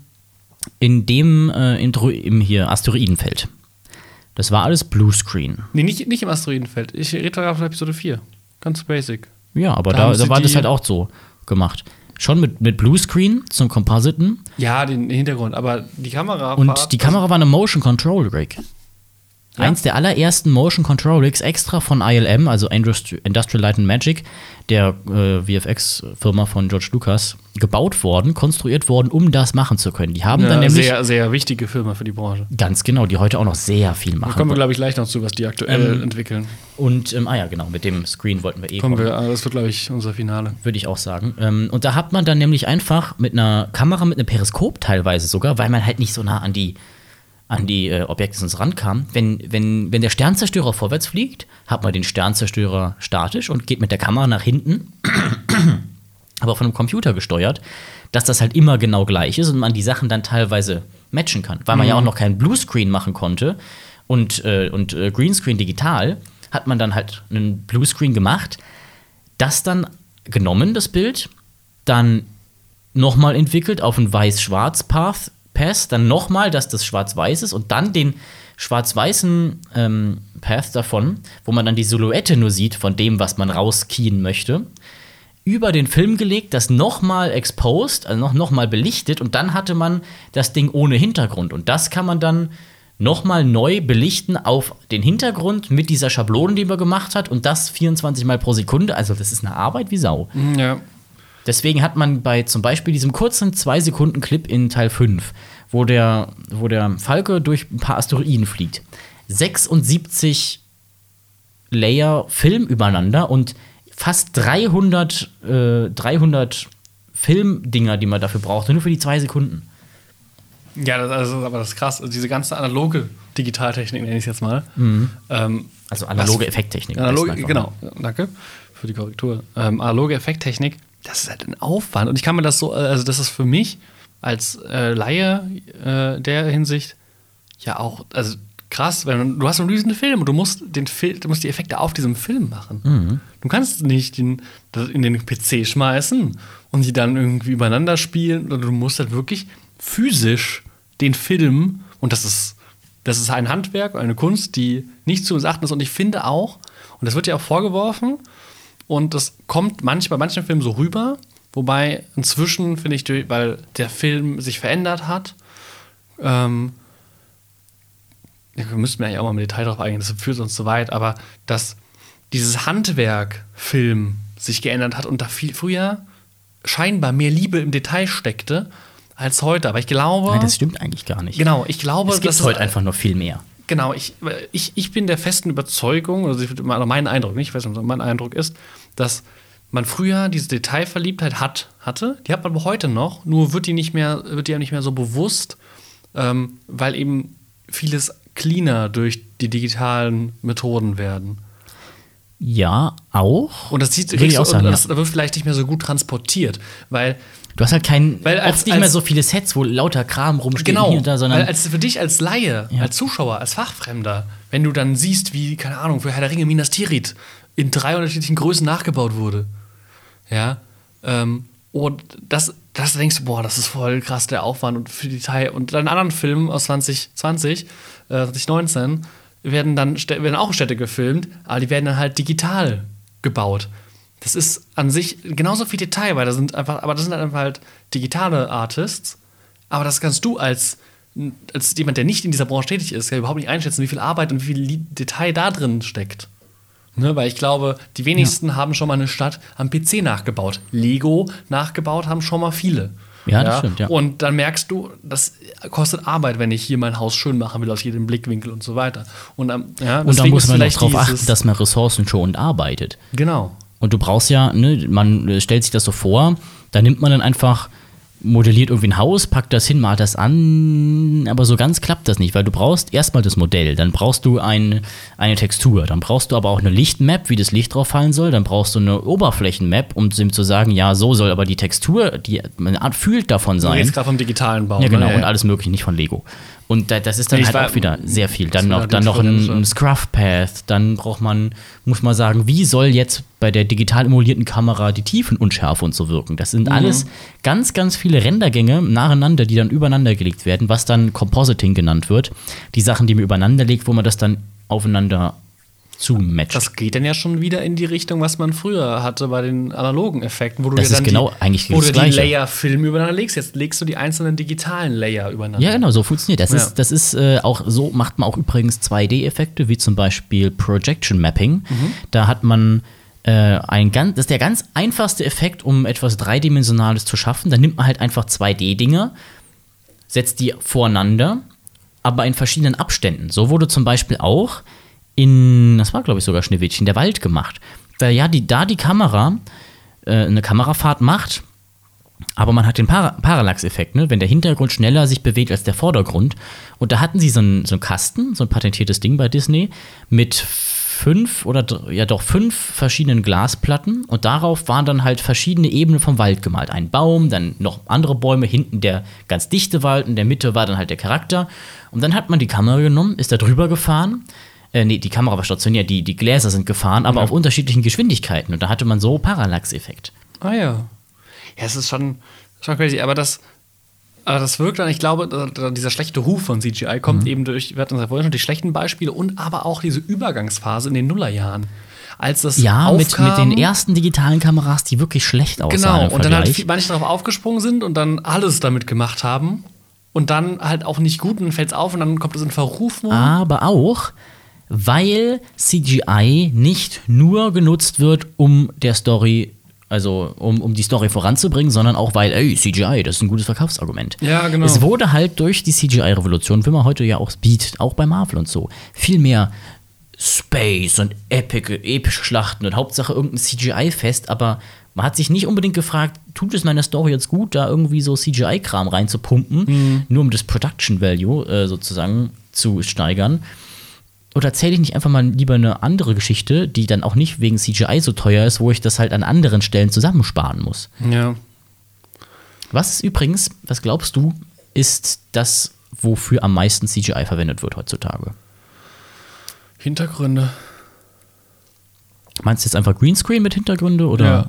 in dem, äh, in, im hier Asteroidenfeld. Das war alles Bluescreen. Nee, nicht, nicht im Asteroidenfeld. Ich rede gerade von Episode 4. Ganz basic. Ja, aber Da da, da, war das halt auch so gemacht. Schon mit, mit Bluescreen zum Compositen. Ja, den Hintergrund, aber die Kamera. Und die Kamera war eine Motion Control Rig. Ja. Eins der allerersten Motion Control Rigs extra von ILM, also Industri- Industrial Light and Magic, der äh, VFX-Firma von George Lucas, gebaut worden, konstruiert worden, um das machen zu können. Die haben dann eine nämlich sehr, sehr wichtige Firma für die Branche. ganz genau, die heute auch noch sehr viel Da machen. kommen wir, glaube ich, gleich noch zu, was die aktuell Ähm, entwickeln. Und ähm, ah ja, genau, mit dem Screen wollten wir eh Kommen kommen. wir, äh, das wird, glaube ich, unser Finale. Würde ich auch sagen. Ähm, und da hat man dann nämlich einfach mit einer Kamera, mit einem Periskop teilweise sogar, weil man halt nicht so nah an die, an die äh, Objekte sonst rankam. Wenn, wenn, wenn der Sternzerstörer vorwärts fliegt, hat man den Sternzerstörer statisch und geht mit der Kamera nach hinten, aber von einem Computer gesteuert, dass das halt immer genau gleich ist und man die Sachen dann teilweise matchen kann. Weil man ja auch noch keinen Bluescreen machen konnte und, äh, und äh, Greenscreen digital, hat man dann halt einen Bluescreen gemacht, das dann genommen, das Bild, dann nochmal entwickelt auf ein weiß-schwarz-Path, Pass, dann nochmal, dass das schwarz-weiß ist und dann den schwarz-weißen ähm, Path davon, wo man dann die Silhouette nur sieht von dem, was man rauskien möchte, über den Film gelegt, das nochmal exposed, also noch, noch mal belichtet und dann hatte man das Ding ohne Hintergrund. Und das kann man dann nochmal neu belichten auf den Hintergrund mit dieser Schablone, die man gemacht hat und das 24 Mal pro Sekunde. Also das ist eine Arbeit wie Sau. Ja. Deswegen hat man bei zum Beispiel diesem kurzen 2-Sekunden-Clip in Teil 5, wo der, wo der Falke durch ein paar Asteroiden fliegt, 76 Layer Film übereinander und fast 300, äh, 300 Filmdinger, die man dafür braucht, nur für die zwei Sekunden. Ja, das, also, aber das ist krass. Also diese ganze analoge Digitaltechnik, nenne ich es jetzt mal. Ähm, Also analoge Effekttechnik. Analoge, genau. Danke für die Korrektur. Ähm, analoge Effekttechnik, das ist halt ein Aufwand. Und ich kann mir das so, äh, also das ist für mich als äh, Laie äh, der Hinsicht ja auch, also krass, wenn du hast einen riesen Film und du musst den Film, du musst die Effekte auf diesem Film machen. Du kannst nicht den, in den PC schmeißen und die dann irgendwie übereinander spielen, sondern du musst halt wirklich physisch den Film und das ist das ist ein Handwerk, eine Kunst, die nicht zu beachten ist und ich finde auch und das wird ja auch vorgeworfen und das kommt manchmal bei manchen Filmen so rüber, wobei inzwischen finde ich, weil der Film sich verändert hat, ähm, wir müssten ja eigentlich auch mal im Detail drauf eingehen, das führt uns zu weit, aber dass dieses Handwerk Film sich geändert hat und da viel früher scheinbar mehr Liebe im Detail steckte als heute. Aber ich glaube, Nein, das stimmt eigentlich gar nicht. genau, ich glaube, Es gibt heute einfach noch viel mehr. Genau, ich, ich, ich bin der festen Überzeugung, also mein Eindruck, nicht, ich weiß nicht, was mein Eindruck ist, dass man früher diese Detailverliebtheit hat, hatte, die hat man aber heute noch, nur wird die nicht mehr, wird die ja nicht mehr so bewusst, ähm, weil eben vieles cleaner durch die digitalen Methoden werden. Ja, auch. Und das sieht und sagen, das, ja. wird vielleicht nicht mehr so gut transportiert, weil Du hast halt kein, Weil als- oft nicht mehr als- so viele Sets, wo lauter Kram rumsteht Genau, hier und da, sondern weil als für dich als Laie, Ja. als Zuschauer, als Fachfremder, wenn du dann siehst, wie, keine Ahnung, für Herr der Ringe Minas Tirith in drei unterschiedlichen Größen nachgebaut wurde, ja, ähm, und das, das denkst du, boah, das ist voll krass, der Aufwand und für die Detail. Und dann in anderen Filmen aus 2020, äh, 2019, werden dann werden auch Städte gefilmt, aber die werden dann halt digital gebaut. Das ist an sich genauso viel Detail, weil da sind einfach, aber das sind einfach halt digitale Artists. Aber das kannst du als, als jemand, der nicht in dieser Branche tätig ist, ja überhaupt nicht einschätzen, wie viel Arbeit und wie viel Detail da drin steckt. Ne, weil ich glaube, die wenigsten haben schon mal eine Stadt am PC nachgebaut. Lego nachgebaut haben schon mal viele. Ja, das stimmt, ja. Und dann merkst du, das kostet Arbeit, wenn ich hier mein Haus schön machen will, aus jedem Blickwinkel und so weiter. Und, ja, und da muss man noch darauf achten, dass man ressourcenschonend arbeitet. Genau. Und du brauchst ja, ne, man äh, stellt sich das so vor, da nimmt man dann einfach, modelliert irgendwie ein Haus, packt das hin, malt das an, aber so ganz klappt das nicht, weil du brauchst erstmal das Modell, dann brauchst du ein, eine Textur, dann brauchst du aber auch eine Lichtmap, wie das Licht drauf fallen soll, dann brauchst du eine Oberflächenmap, um dem zu sagen, ja, so soll aber die Textur, die man fühlt davon sein. redest gerade vom digitalen Bau. Ja, genau, ne? und alles mögliche, nicht von Lego. Und da, das ist dann ich halt war- auch wieder sehr viel. Dann noch, dann noch ein, ein Scruff Path, dann braucht man, muss man sagen, wie soll jetzt bei der digital emulierten Kamera die Tiefenunschärfe und so wirken. Das Mhm. sind alles ganz, ganz viele Rendergänge nacheinander, die dann übereinander gelegt werden, was dann Compositing genannt wird. Die Sachen, die man übereinander legt, wo man das dann aufeinander zumatcht. Das geht dann ja schon wieder in die Richtung, was man früher hatte bei den analogen Effekten, wo du Das ist dann genau die, eigentlich wo das du die. Layer-Filme übereinander legst. Jetzt legst du die einzelnen digitalen Layer übereinander. Ja, genau, so funktioniert. Das Ja. ist, das ist äh, auch so, macht man auch übrigens 2D-Effekte, wie zum Beispiel Projection Mapping. Da hat man äh, ein ganz, das ist der ganz einfachste Effekt, um etwas Dreidimensionales zu schaffen. Da nimmt man halt einfach 2D-Dinger, setzt die voreinander, aber in verschiedenen Abständen. So wurde zum Beispiel auch in, das war glaube ich sogar Schneewittchen, der Wald gemacht. Weil ja, die, da die Kamera äh, eine Kamerafahrt macht, aber man hat den Para Parallax-Effekt, ne? wenn der Hintergrund schneller sich bewegt als der Vordergrund. Und da hatten sie so einen, so einen Kasten, so ein patentiertes Ding bei Disney, mit fünf oder ja doch fünf verschiedenen Glasplatten und darauf waren dann halt verschiedene Ebenen vom Wald gemalt. Ein Baum, dann noch andere Bäume, hinten der ganz dichte Wald, in der Mitte war dann halt der Charakter. Und dann hat man die Kamera genommen, ist da drüber gefahren. Äh, nee, die Kamera war stationiert, die, die Gläser sind gefahren, aber auf unterschiedlichen Geschwindigkeiten. Und da hatte man so Parallax-Effekt. Ah ja. Ja, es ist schon, schon crazy, aber das, aber das wirkt dann, ich glaube, dieser schlechte Ruf von CGI Mhm. kommt eben durch, wir hatten es ja vorhin schon, die schlechten Beispiele und aber auch diese Übergangsphase in den Nullerjahren. Als das Ja, mit, aufkam, mit den ersten digitalen Kameras, die wirklich schlecht aussahen. Genau, und dann halt manche darauf aufgesprungen sind und dann alles damit gemacht haben. Und dann halt auch nicht gut und dann fällt es auf und dann kommt es in Verrufung. aber auch, weil CGI nicht nur genutzt wird, um der Story, also um, um die Story voranzubringen, sondern auch weil, ey, CGI, das ist ein gutes Verkaufsargument. Ja, genau. Es wurde halt durch die CGI-Revolution, wie man heute ja auch bietet, auch bei Marvel und so, viel mehr Space und epische, epische Schlachten und Hauptsache irgendein CGI-Fest, aber man hat sich nicht unbedingt gefragt, tut es meiner Story jetzt gut, da irgendwie so CGI-Kram reinzupumpen, Mhm. nur um das Production Value äh, sozusagen zu steigern. Oder erzähle ich nicht einfach mal lieber eine andere Geschichte, die dann auch nicht wegen CGI so teuer ist, wo ich das halt an anderen Stellen zusammensparen muss? Ja. Was übrigens, was glaubst du, ist das, wofür am meisten CGI verwendet wird heutzutage? Hintergründe. Meinst du jetzt einfach Greenscreen mit Hintergründe oder? Ja.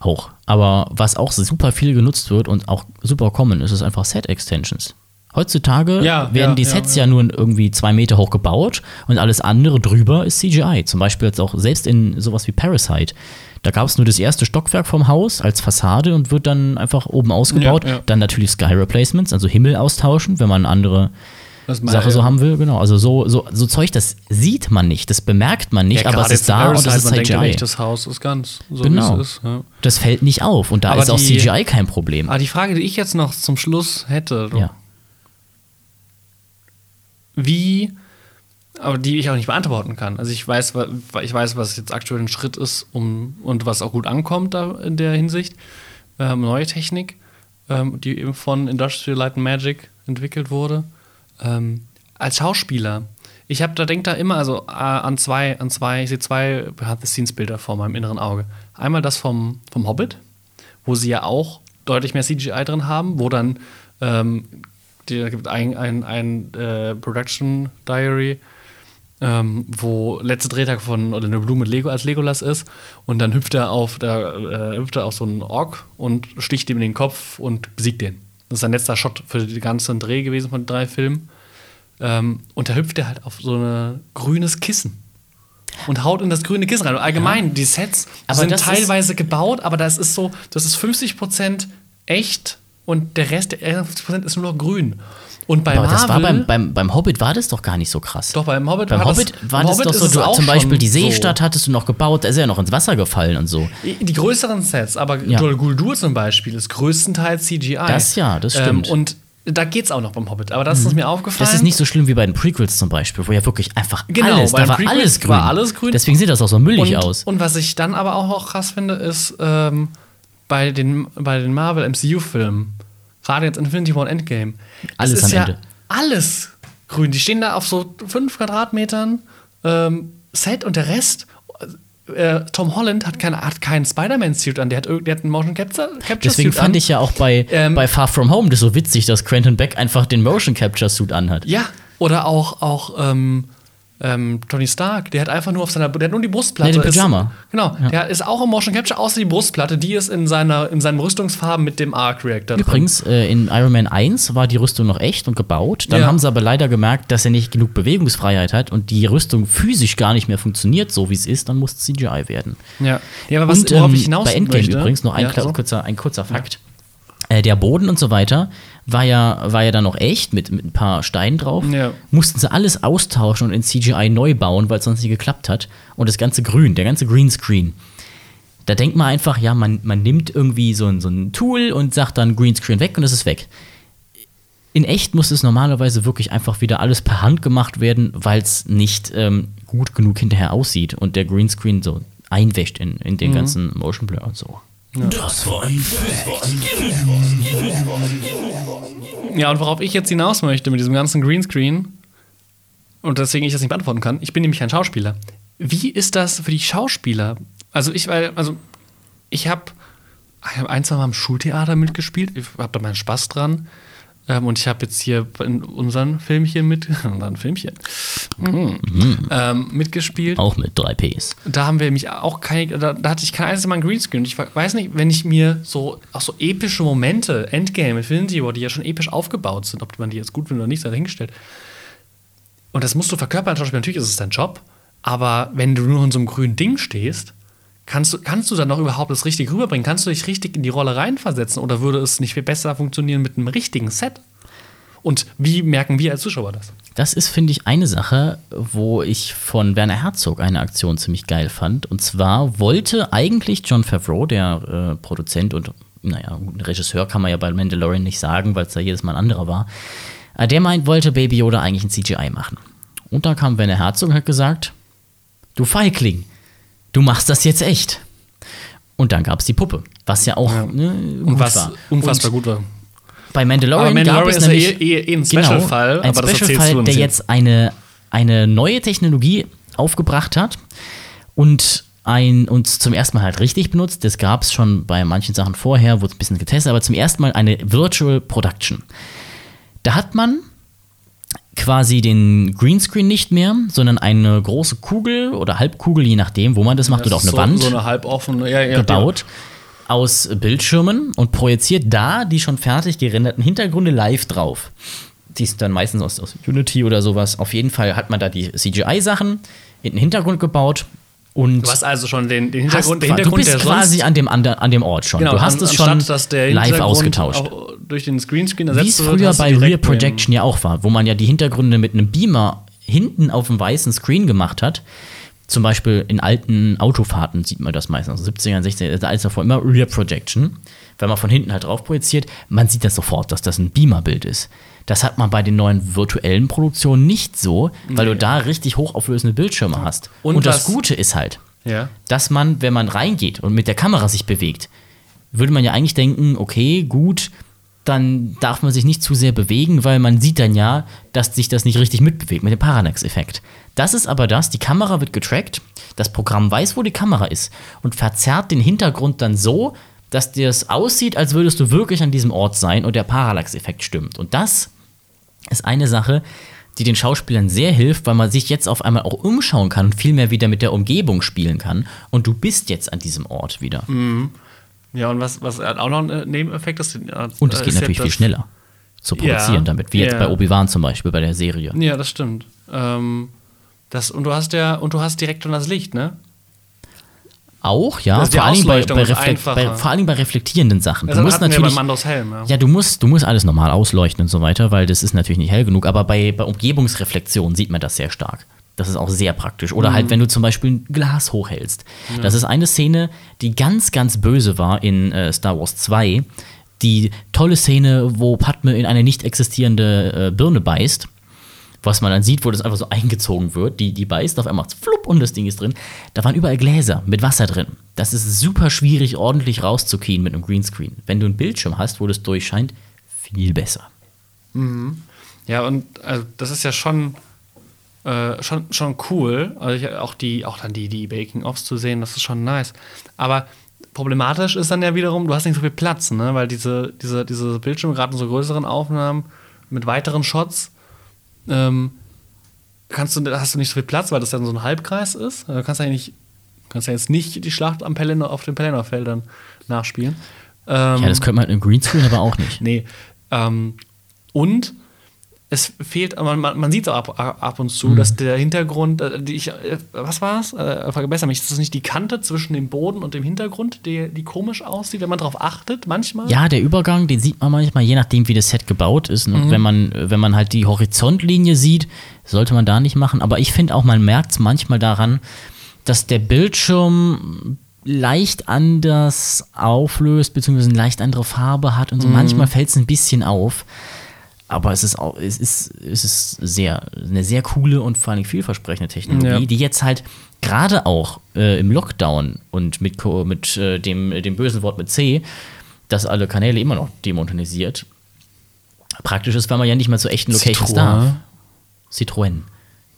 Auch. Aber was auch super viel genutzt wird und auch super common ist, ist einfach Set-Extensions. Heutzutage Ja, werden ja, die Sets ja. ja, nur irgendwie zwei Meter hoch gebaut und alles andere drüber ist CGI. Zum Beispiel jetzt auch selbst in sowas wie Parasite. Da gab es nur das erste Stockwerk vom Haus als Fassade und wird dann einfach oben ausgebaut. Dann natürlich Sky Replacements, also Himmel austauschen, wenn man eine andere Sache so haben will. Genau, also so, so, so Zeug, das sieht man nicht, das bemerkt man nicht, aber es ist da und Parasite, das ist man denkt CGI. echt, das Haus ist ganz so, Genau. es ist. Das fällt nicht auf und da Aber ist auch die- CGI kein Problem. Aber die Frage, die ich jetzt noch zum Schluss hätte, Ja. Wie, aber die ich auch nicht beantworten kann. Also ich weiß, ich weiß, was jetzt aktuell ein Schritt ist, um und was auch gut ankommt da in der Hinsicht. Ähm, neue Technik, ähm, die eben von Industrial Light and Magic entwickelt wurde. Ähm, als Schauspieler, ich habe da denkt da immer also äh, an zwei, an zwei, ich sehe zwei Behind-the-Scenes-Bilder vor meinem inneren Auge. Einmal das vom, vom Hobbit, wo sie ja auch deutlich mehr CGI drin haben, wo dann ähm, die, da gibt ein, ein, ein äh, Production Diary, ähm, wo letzte Drehtag von oder eine Blume mit Lego als Legolas ist und dann hüpft er auf, da äh, hüpft er auf so einen Ork und sticht ihm in den Kopf und besiegt den. Das ist sein letzter Shot für den ganzen Dreh gewesen von drei Filmen. Ähm, und da hüpft er halt auf so ein grünes Kissen und haut in das grüne Kissen rein. Und allgemein, die Sets Aber sind teilweise gebaut, aber das ist so, das ist 50% echt und der Rest, der 50% ist nur noch grün. Und bei Aber Marvel, das war beim, beim, beim Hobbit war das doch gar nicht so krass. doch beim Hobbit beim war Hobbit das, war das Hobbit doch so, du, zum Beispiel die so. Seestadt hattest du noch gebaut, da ist er ja noch ins Wasser gefallen und so. Die größeren Sets, aber Ja. Dol Guldur zum Beispiel ist größtenteils CGI. Das ja, das stimmt. Ähm, und da geht's auch noch beim Hobbit, aber das ist mir aufgefallen. Das ist nicht so schlimm wie bei den Prequels zum Beispiel, wo ja wirklich einfach Genau, alles, da war Prequels alles grün. war alles grün. Deswegen sieht das auch so müllig und, aus. Und was ich dann aber auch, auch krass finde, ist ähm, bei den, bei den Marvel MCU-Filmen, gerade jetzt Infinity War und Endgame, Alles es ist am ja Ende. alles grün. Die stehen da auf so fünf Quadratmetern ähm, Set und der Rest. Äh, Tom Holland hat, keine, hat keinen Spider-Man-Suit an, der hat, der hat einen Motion Capture, Capture Deswegen Suit fand an. ich ja auch bei, Ähm, bei Far From Home das so witzig, dass Quentin Beck einfach den Motion Capture Suit anhat. Ja, oder auch, auch ähm, ähm, Tony Stark, der hat einfach nur auf seiner, der hat nur die Brustplatte. Nee, den Pyjama. Ist, genau, der ist auch im Motion Capture, außer die Brustplatte, die ist in, seiner, in seinen Rüstungsfarben mit dem Arc Reactor. drin. Übrigens, äh, in Iron Man 1 war die Rüstung noch echt und gebaut. Dann Ja. haben sie aber leider gemerkt, dass er nicht genug Bewegungsfreiheit hat und die Rüstung physisch gar nicht mehr funktioniert, so wie es ist. Dann muss CGI werden. Ja, ja aber was, und ähm, ich hinaus bei Endgame möchte, übrigens noch ein, ja, so. kurzer, ein kurzer Fakt. Äh, der Boden und so weiter war ja, war ja dann noch echt mit, mit ein paar Steinen drauf. Ja. Mussten sie alles austauschen und in CGI neu bauen, weil es sonst nicht geklappt hat. Und das ganze Grün, der ganze Greenscreen. Da denkt man einfach, ja, man, man nimmt irgendwie so ein, so ein Tool und sagt dann Greenscreen weg und es ist weg. In echt muss es normalerweise wirklich einfach wieder alles per Hand gemacht werden, weil es nicht ähm, gut genug hinterher aussieht und der Greenscreen so einwäscht in, in Mhm. den ganzen Motion Blur und so. Das war ein. Ja, und worauf ich jetzt hinaus möchte mit diesem ganzen Greenscreen, und deswegen ich das nicht beantworten kann, ich bin nämlich ein Schauspieler. Wie ist das für die Schauspieler? Also ich, weil, also ich habe hab ein, zwei Mal im Schultheater mitgespielt, ich habe da meinen Spaß dran. Ähm, und ich habe jetzt hier in unseren Filmchen mit, unseren Filmchen, Mhm. ähm, mitgespielt. Auch mit drei Ps. Da haben wir mich auch keine, da, da hatte ich kein einziges Mal einen Greenscreen. Und Ich weiß nicht, wenn ich mir so auch so epische Momente, Endgame, Infinity War, die ja schon episch aufgebaut sind, ob man die jetzt gut findet oder nicht, sei dahingestellt. Und das musst du verkörpern Schauspieler. Natürlich ist es dein Job, aber wenn du nur in so einem grünen Ding stehst, kannst du, kannst du dann noch überhaupt das richtig rüberbringen? Kannst du dich richtig in die Rolle reinversetzen oder würde es nicht viel besser funktionieren mit einem richtigen Set? Und wie merken wir als Zuschauer das? Das ist, finde ich, eine Sache, wo ich von Werner Herzog eine Aktion ziemlich geil fand. Und zwar wollte eigentlich John Favreau, der äh, Produzent und, naja, Regisseur kann man ja bei Mandalorian nicht sagen, weil es da jedes Mal ein anderer war. Äh, der meint, wollte Baby Yoda eigentlich ein CGI machen. Und da kam Werner Herzog und hat gesagt: Du Feigling, du machst das jetzt echt. Und dann gab es die Puppe, was ja auch ne, Und gut was war. unfassbar Und gut war. Bei Mandalorian, Aber Mandalorian gab es ist ja nämlich eh- eh- eh ein genau, Special-Fall, ein das erzählst Special-Fall, der jetzt. eine, eine neue Technologie aufgebracht hat und ein, uns zum ersten Mal halt richtig benutzt. Das gab es schon bei manchen Sachen vorher, wurde es ein bisschen getestet, aber zum ersten Mal eine Virtual Production. Da hat man quasi den Greenscreen nicht mehr, sondern eine große Kugel oder Halbkugel, je nachdem, wo man das macht, Das oder auch eine so, Wand So eine halboffene, ja, ja, gebaut aus Bildschirmen und projiziert da die schon fertig gerenderten Hintergründe live drauf. Die sind dann meistens aus, aus Unity oder sowas. Auf jeden Fall hat man da die CGI-Sachen in den Hintergrund gebaut und Du hast also schon den, den hast, Hintergrund, du Hintergrund, bist quasi an dem, an, dem Ort schon. Genau, du hast an- es schon anstatt, dass der live Hintergrund ausgetauscht. auch durch den Screenscreen Wie ersetzt es wird, früher du bei Rear Projection ja auch war, wo man ja die Hintergründe mit einem Beamer hinten auf dem weißen Screen gemacht hat. Zum Beispiel in alten Autofahrten sieht man das meistens, also 70er, 60er, da ist davor immer Rear Projection. Wenn man von hinten halt drauf projiziert, man sieht das sofort, dass das ein Beamer-Bild ist. Das hat man bei den neuen virtuellen Produktionen nicht so, weil du da richtig hochauflösende Bildschirme hast. Und Und, das Gute ist halt, Ja. dass man, wenn man reingeht und mit der Kamera sich bewegt, würde man ja eigentlich denken, okay, gut, dann darf man sich nicht zu sehr bewegen, weil man sieht dann ja, dass sich das nicht richtig mitbewegt mit dem Parallax-Effekt. Das ist aber das, die Kamera wird getrackt, das Programm weiß, wo die Kamera ist und verzerrt den Hintergrund dann so, dass dir es aussieht, als würdest du wirklich an diesem Ort sein und der Parallax-Effekt stimmt. Und das ist eine Sache, die den Schauspielern sehr hilft, weil man sich jetzt auf einmal auch umschauen kann und viel mehr wieder mit der Umgebung spielen kann. Und du bist jetzt an diesem Ort wieder. Ja, und was, was auch noch ein äh, Nebeneffekt ist. äh, Und es ist geht natürlich viel schneller zu produzieren Ja, damit, wie jetzt ja. bei Obi-Wan zum Beispiel, bei der Serie. Ja, das stimmt. Ähm, das, und du hast ja, und du hast direkt schon das Licht, ne? Auch, ja, vor allen, Dingen bei, bei, bei, vor Dingen bei reflektierenden Sachen. Du musst hatten wir natürlich, Helm, ja. ja, du musst, du musst alles normal ausleuchten und so weiter, weil das ist natürlich nicht hell genug, aber bei, bei Umgebungsreflexion sieht man das sehr stark. Das ist auch sehr praktisch. Oder Mhm. halt, wenn du zum Beispiel ein Glas hochhältst. Das ist eine Szene, die ganz, ganz böse war in äh, Star Wars 2. Die tolle Szene, wo Padme in eine nicht existierende äh, Birne beißt. Was man dann sieht, wo das einfach so eingezogen wird. Die, die beißt, auf einmal flupp und das Ding ist drin. Da waren überall Gläser mit Wasser drin. Das ist super schwierig, ordentlich rauszukriegen mit einem Greenscreen. Wenn du einen Bildschirm hast, wo das durchscheint, viel besser. Ja, und also, das ist ja schon, äh, schon, schon cool. Also ich, auch, die, auch dann die, die Baking-Offs zu sehen, das ist schon nice. Aber problematisch ist dann ja wiederum, du hast nicht so viel Platz, ne? Weil diese, diese, diese Bildschirme, gerade in so größeren Aufnahmen mit weiteren Shots, ähm, kannst du, hast du nicht so viel Platz, weil das dann so ein Halbkreis ist. Du kannst ja nicht, kannst ja jetzt nicht die Schlacht am Pelennor, auf den Pelennor-Feldern nachspielen. Ähm, Ja, das könnte man einem Greenscreen aber auch nicht. Nee. Ähm, und es fehlt, man, man, sieht auch ab, ab und zu, dass der Hintergrund, äh, die ich, äh, was war es? Äh, verbessere mich, ist das nicht die Kante zwischen dem Boden und dem Hintergrund, die, die komisch aussieht, wenn man darauf achtet, manchmal? Ja, der Übergang, den sieht man manchmal, je nachdem, wie das Set gebaut ist. Und wenn, man, wenn man halt die Horizontlinie sieht, sollte man da nicht machen. Aber ich finde auch, man merkt es manchmal daran, dass der Bildschirm leicht anders auflöst, beziehungsweise eine leicht andere Farbe hat und so. Manchmal fällt es ein bisschen auf. Aber es ist auch, es ist, es ist sehr, eine sehr coole und vor allem vielversprechende Technologie, Ja. die jetzt halt gerade auch äh, im Lockdown und mit, mit äh, dem, dem bösen Wort mit C, das alle Kanäle immer noch demonetisiert, praktisch ist, weil man ja nicht mehr zu echten Locations Citroën. darf. Citroën.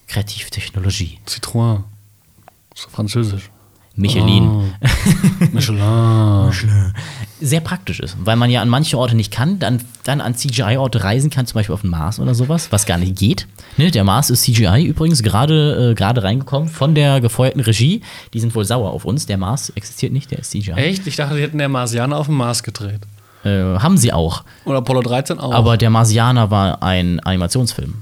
Kreativtechnologie. Citroën. So französisch. Michelin. Michelin. Sehr praktisch ist, weil man ja an manche Orte nicht kann, dann, dann an CGI-Orte reisen kann, zum Beispiel auf den Mars oder sowas, was gar nicht geht. Ne, der Mars ist CGI übrigens gerade äh, gerade reingekommen von der gefeuerten Regie. Die sind wohl sauer auf uns. Der Mars existiert nicht, der ist CGI. Echt? Ich dachte, die hätten der Marsianer auf dem Mars gedreht. Äh, haben sie auch. Oder Apollo 13 auch. Aber der Marsianer war ein Animationsfilm.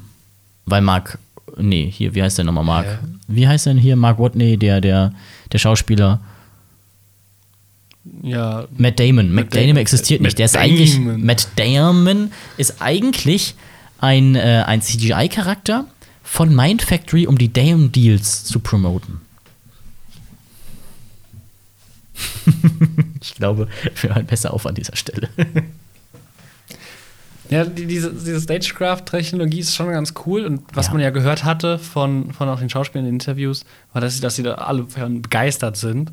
Weil Mark, nee, hier, wie heißt der nochmal, Mark? Hä? Wie heißt denn hier Mark Watney, der, der, der Schauspieler? ja, Matt Damon. Matt, Matt Damon Damon. existiert Matt nicht. Der ist eigentlich. Matt Damon ist eigentlich ein, äh, ein CGI-Charakter von Mind Factory, um die Damon Deals zu promoten. ich glaube, wir hören besser auf an dieser Stelle. Ja, die, diese, diese Stagecraft-Technologie ist schon ganz cool. Und was Ja. man ja gehört hatte von, von auch den Schauspielern in den Interviews, war, dass sie, dass sie da alle begeistert sind.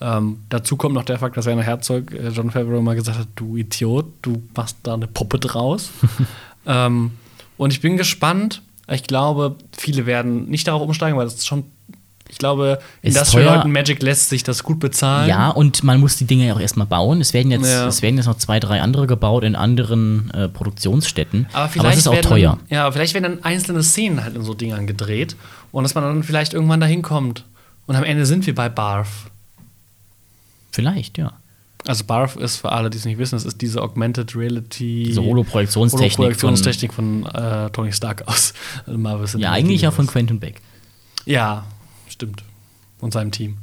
Ähm, dazu kommt noch der Fakt, dass Werner Herzog, äh, John Favreau, mal gesagt hat: Du Idiot, du machst da eine Puppe draus. ähm, und ich bin gespannt. Ich glaube, viele werden nicht darauf umsteigen, weil das schon Ich glaube, Ist Industrial teuer. And Magic lässt sich das gut bezahlen. Ja, und man muss die Dinge ja auch erstmal bauen. Es werden jetzt, Ja. es werden jetzt noch zwei, drei andere gebaut in anderen äh, Produktionsstätten. Aber vielleicht es ist auch werden teuer. Dann, ja, vielleicht werden dann einzelne Szenen halt in so Dingern gedreht und dass man dann vielleicht irgendwann dahin kommt. Und am Ende sind wir bei Barf. Vielleicht, ja. Also Barf ist für alle, die es nicht wissen, das ist diese Augmented Reality Diese Holoprojektionstechnik von- Holoprojektionstechnik von, äh, Tony Stark aus Marvel Ja, eigentlich ja von. Quentin Beck. Ja, stimmt. Und seinem Team.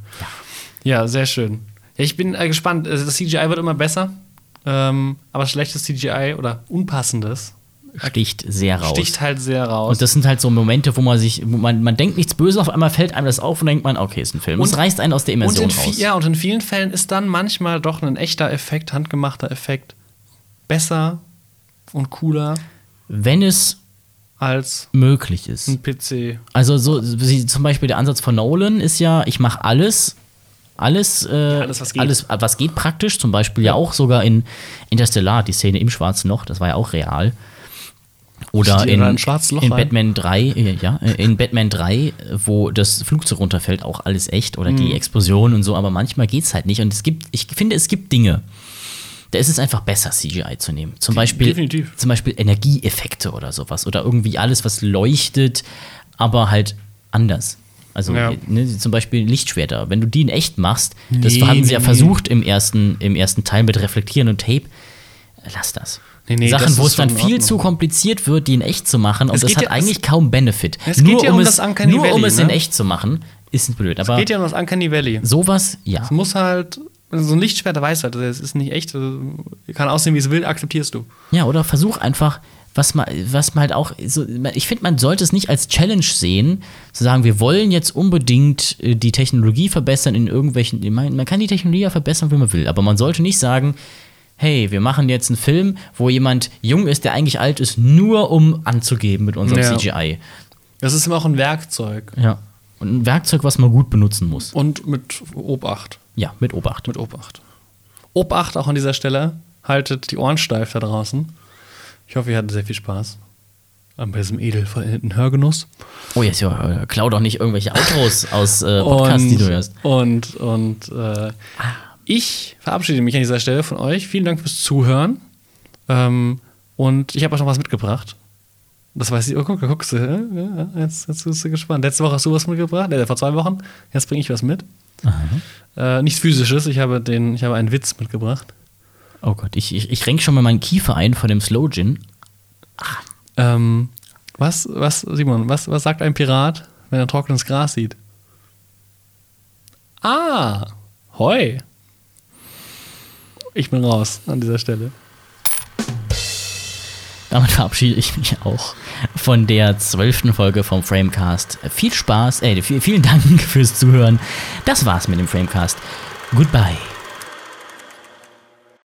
Ja, sehr schön. Ja, ich bin äh, gespannt. Also Das CGI wird immer besser. Ähm, aber schlechtes CGI oder unpassendes Sticht sehr raus. sticht halt sehr raus. Und das sind halt so Momente, wo man sich, wo man, man denkt nichts Böses, auf einmal fällt einem das auf und denkt man, okay, ist ein Film. Und es reißt einen aus der Immersion raus. ja, und in vielen Fällen ist dann manchmal doch ein echter Effekt, handgemachter Effekt besser und cooler Wenn es als möglich ist. ein PC. Also so wie zum Beispiel der Ansatz von Nolan ist ja, ich mache alles, alles, äh, alles, was geht. alles, was geht praktisch. Zum Beispiel ja auch sogar in Interstellar, die Szene im Schwarzen Loch, das war ja auch real. Oder in, in? Batman 3, äh, ja, äh, in Batman 3, wo das Flugzeug runterfällt, auch alles echt oder Mhm. die Explosion und so, aber manchmal geht's halt nicht. Und es gibt, ich finde, es gibt Dinge, da ist es einfach besser, CGI zu nehmen. Zum Beispiel, definitiv. zum Beispiel Energieeffekte oder sowas. Oder irgendwie alles, was leuchtet, aber halt anders. Also Ja. ne, zum Beispiel Lichtschwerter. Wenn du die in echt machst, das Nee, hatten sie ja nee, versucht im ersten, im ersten Teil mit Reflektieren und Tape. Lass das. Nee, Sachen, das wo es dann in viel zu kompliziert wird, die in echt zu machen. Und Es das hat ja- eigentlich kaum Benefit. Es geht ja um es, das Uncanny nur um Valley, es in ne? echt zu machen, ist es blöd. Aber Geht ja um das Uncanny Valley. sowas, ja. Es muss halt, so ein Lichtschwert, weißt du halt, das ist nicht echt, also, kann aussehen, wie es will, akzeptierst du. Ja, oder versuch einfach, was man, was man halt auch, so, ich finde, man sollte es nicht als Challenge sehen, zu sagen, wir wollen jetzt unbedingt äh, die Technologie verbessern in irgendwelchen, ich meine, man kann die Technologie ja verbessern, wie man will, aber man sollte nicht sagen, hey, wir machen jetzt einen Film, wo jemand jung ist, der eigentlich alt ist, nur um anzugeben mit unserem Ja. CGI. Das ist immer auch ein Werkzeug. Ja. Und ein Werkzeug, was man gut benutzen muss. Und mit Obacht. Ja, mit Obacht. Mit Obacht. Obacht auch an dieser Stelle. Haltet die Ohren steif da draußen. Ich hoffe, ihr hattet sehr viel Spaß. Bei diesem edelvollendeten Hörgenuss. Oh, jetzt ja, klau doch nicht irgendwelche Outros aus äh, Podcasts, die du hörst. Und, und äh, ich verabschiede mich an dieser Stelle von euch. Vielen Dank fürs Zuhören. Ähm, und ich habe euch noch was mitgebracht. Das weiß ich. Oh, guck, guckst du. Ja, jetzt, jetzt bist du gespannt. Letzte Woche hast du was mitgebracht. Äh, vor zwei Wochen. Jetzt bringe ich was mit. Äh, nichts Physisches. Ich habe, den, ich habe einen Witz mitgebracht. Oh Gott, ich, ich, ich renk schon mal meinen Kiefer ein vor dem Slow Gin. Ähm, was, was, Simon, was, was sagt ein Pirat, wenn er trockenes Gras sieht? Ah, Heu. Ich bin raus an dieser Stelle. Damit verabschiede ich mich auch von der zwölften Folge vom Framecast. Viel Spaß, äh, vielen Dank fürs Zuhören. Das war's mit dem Framecast. Goodbye.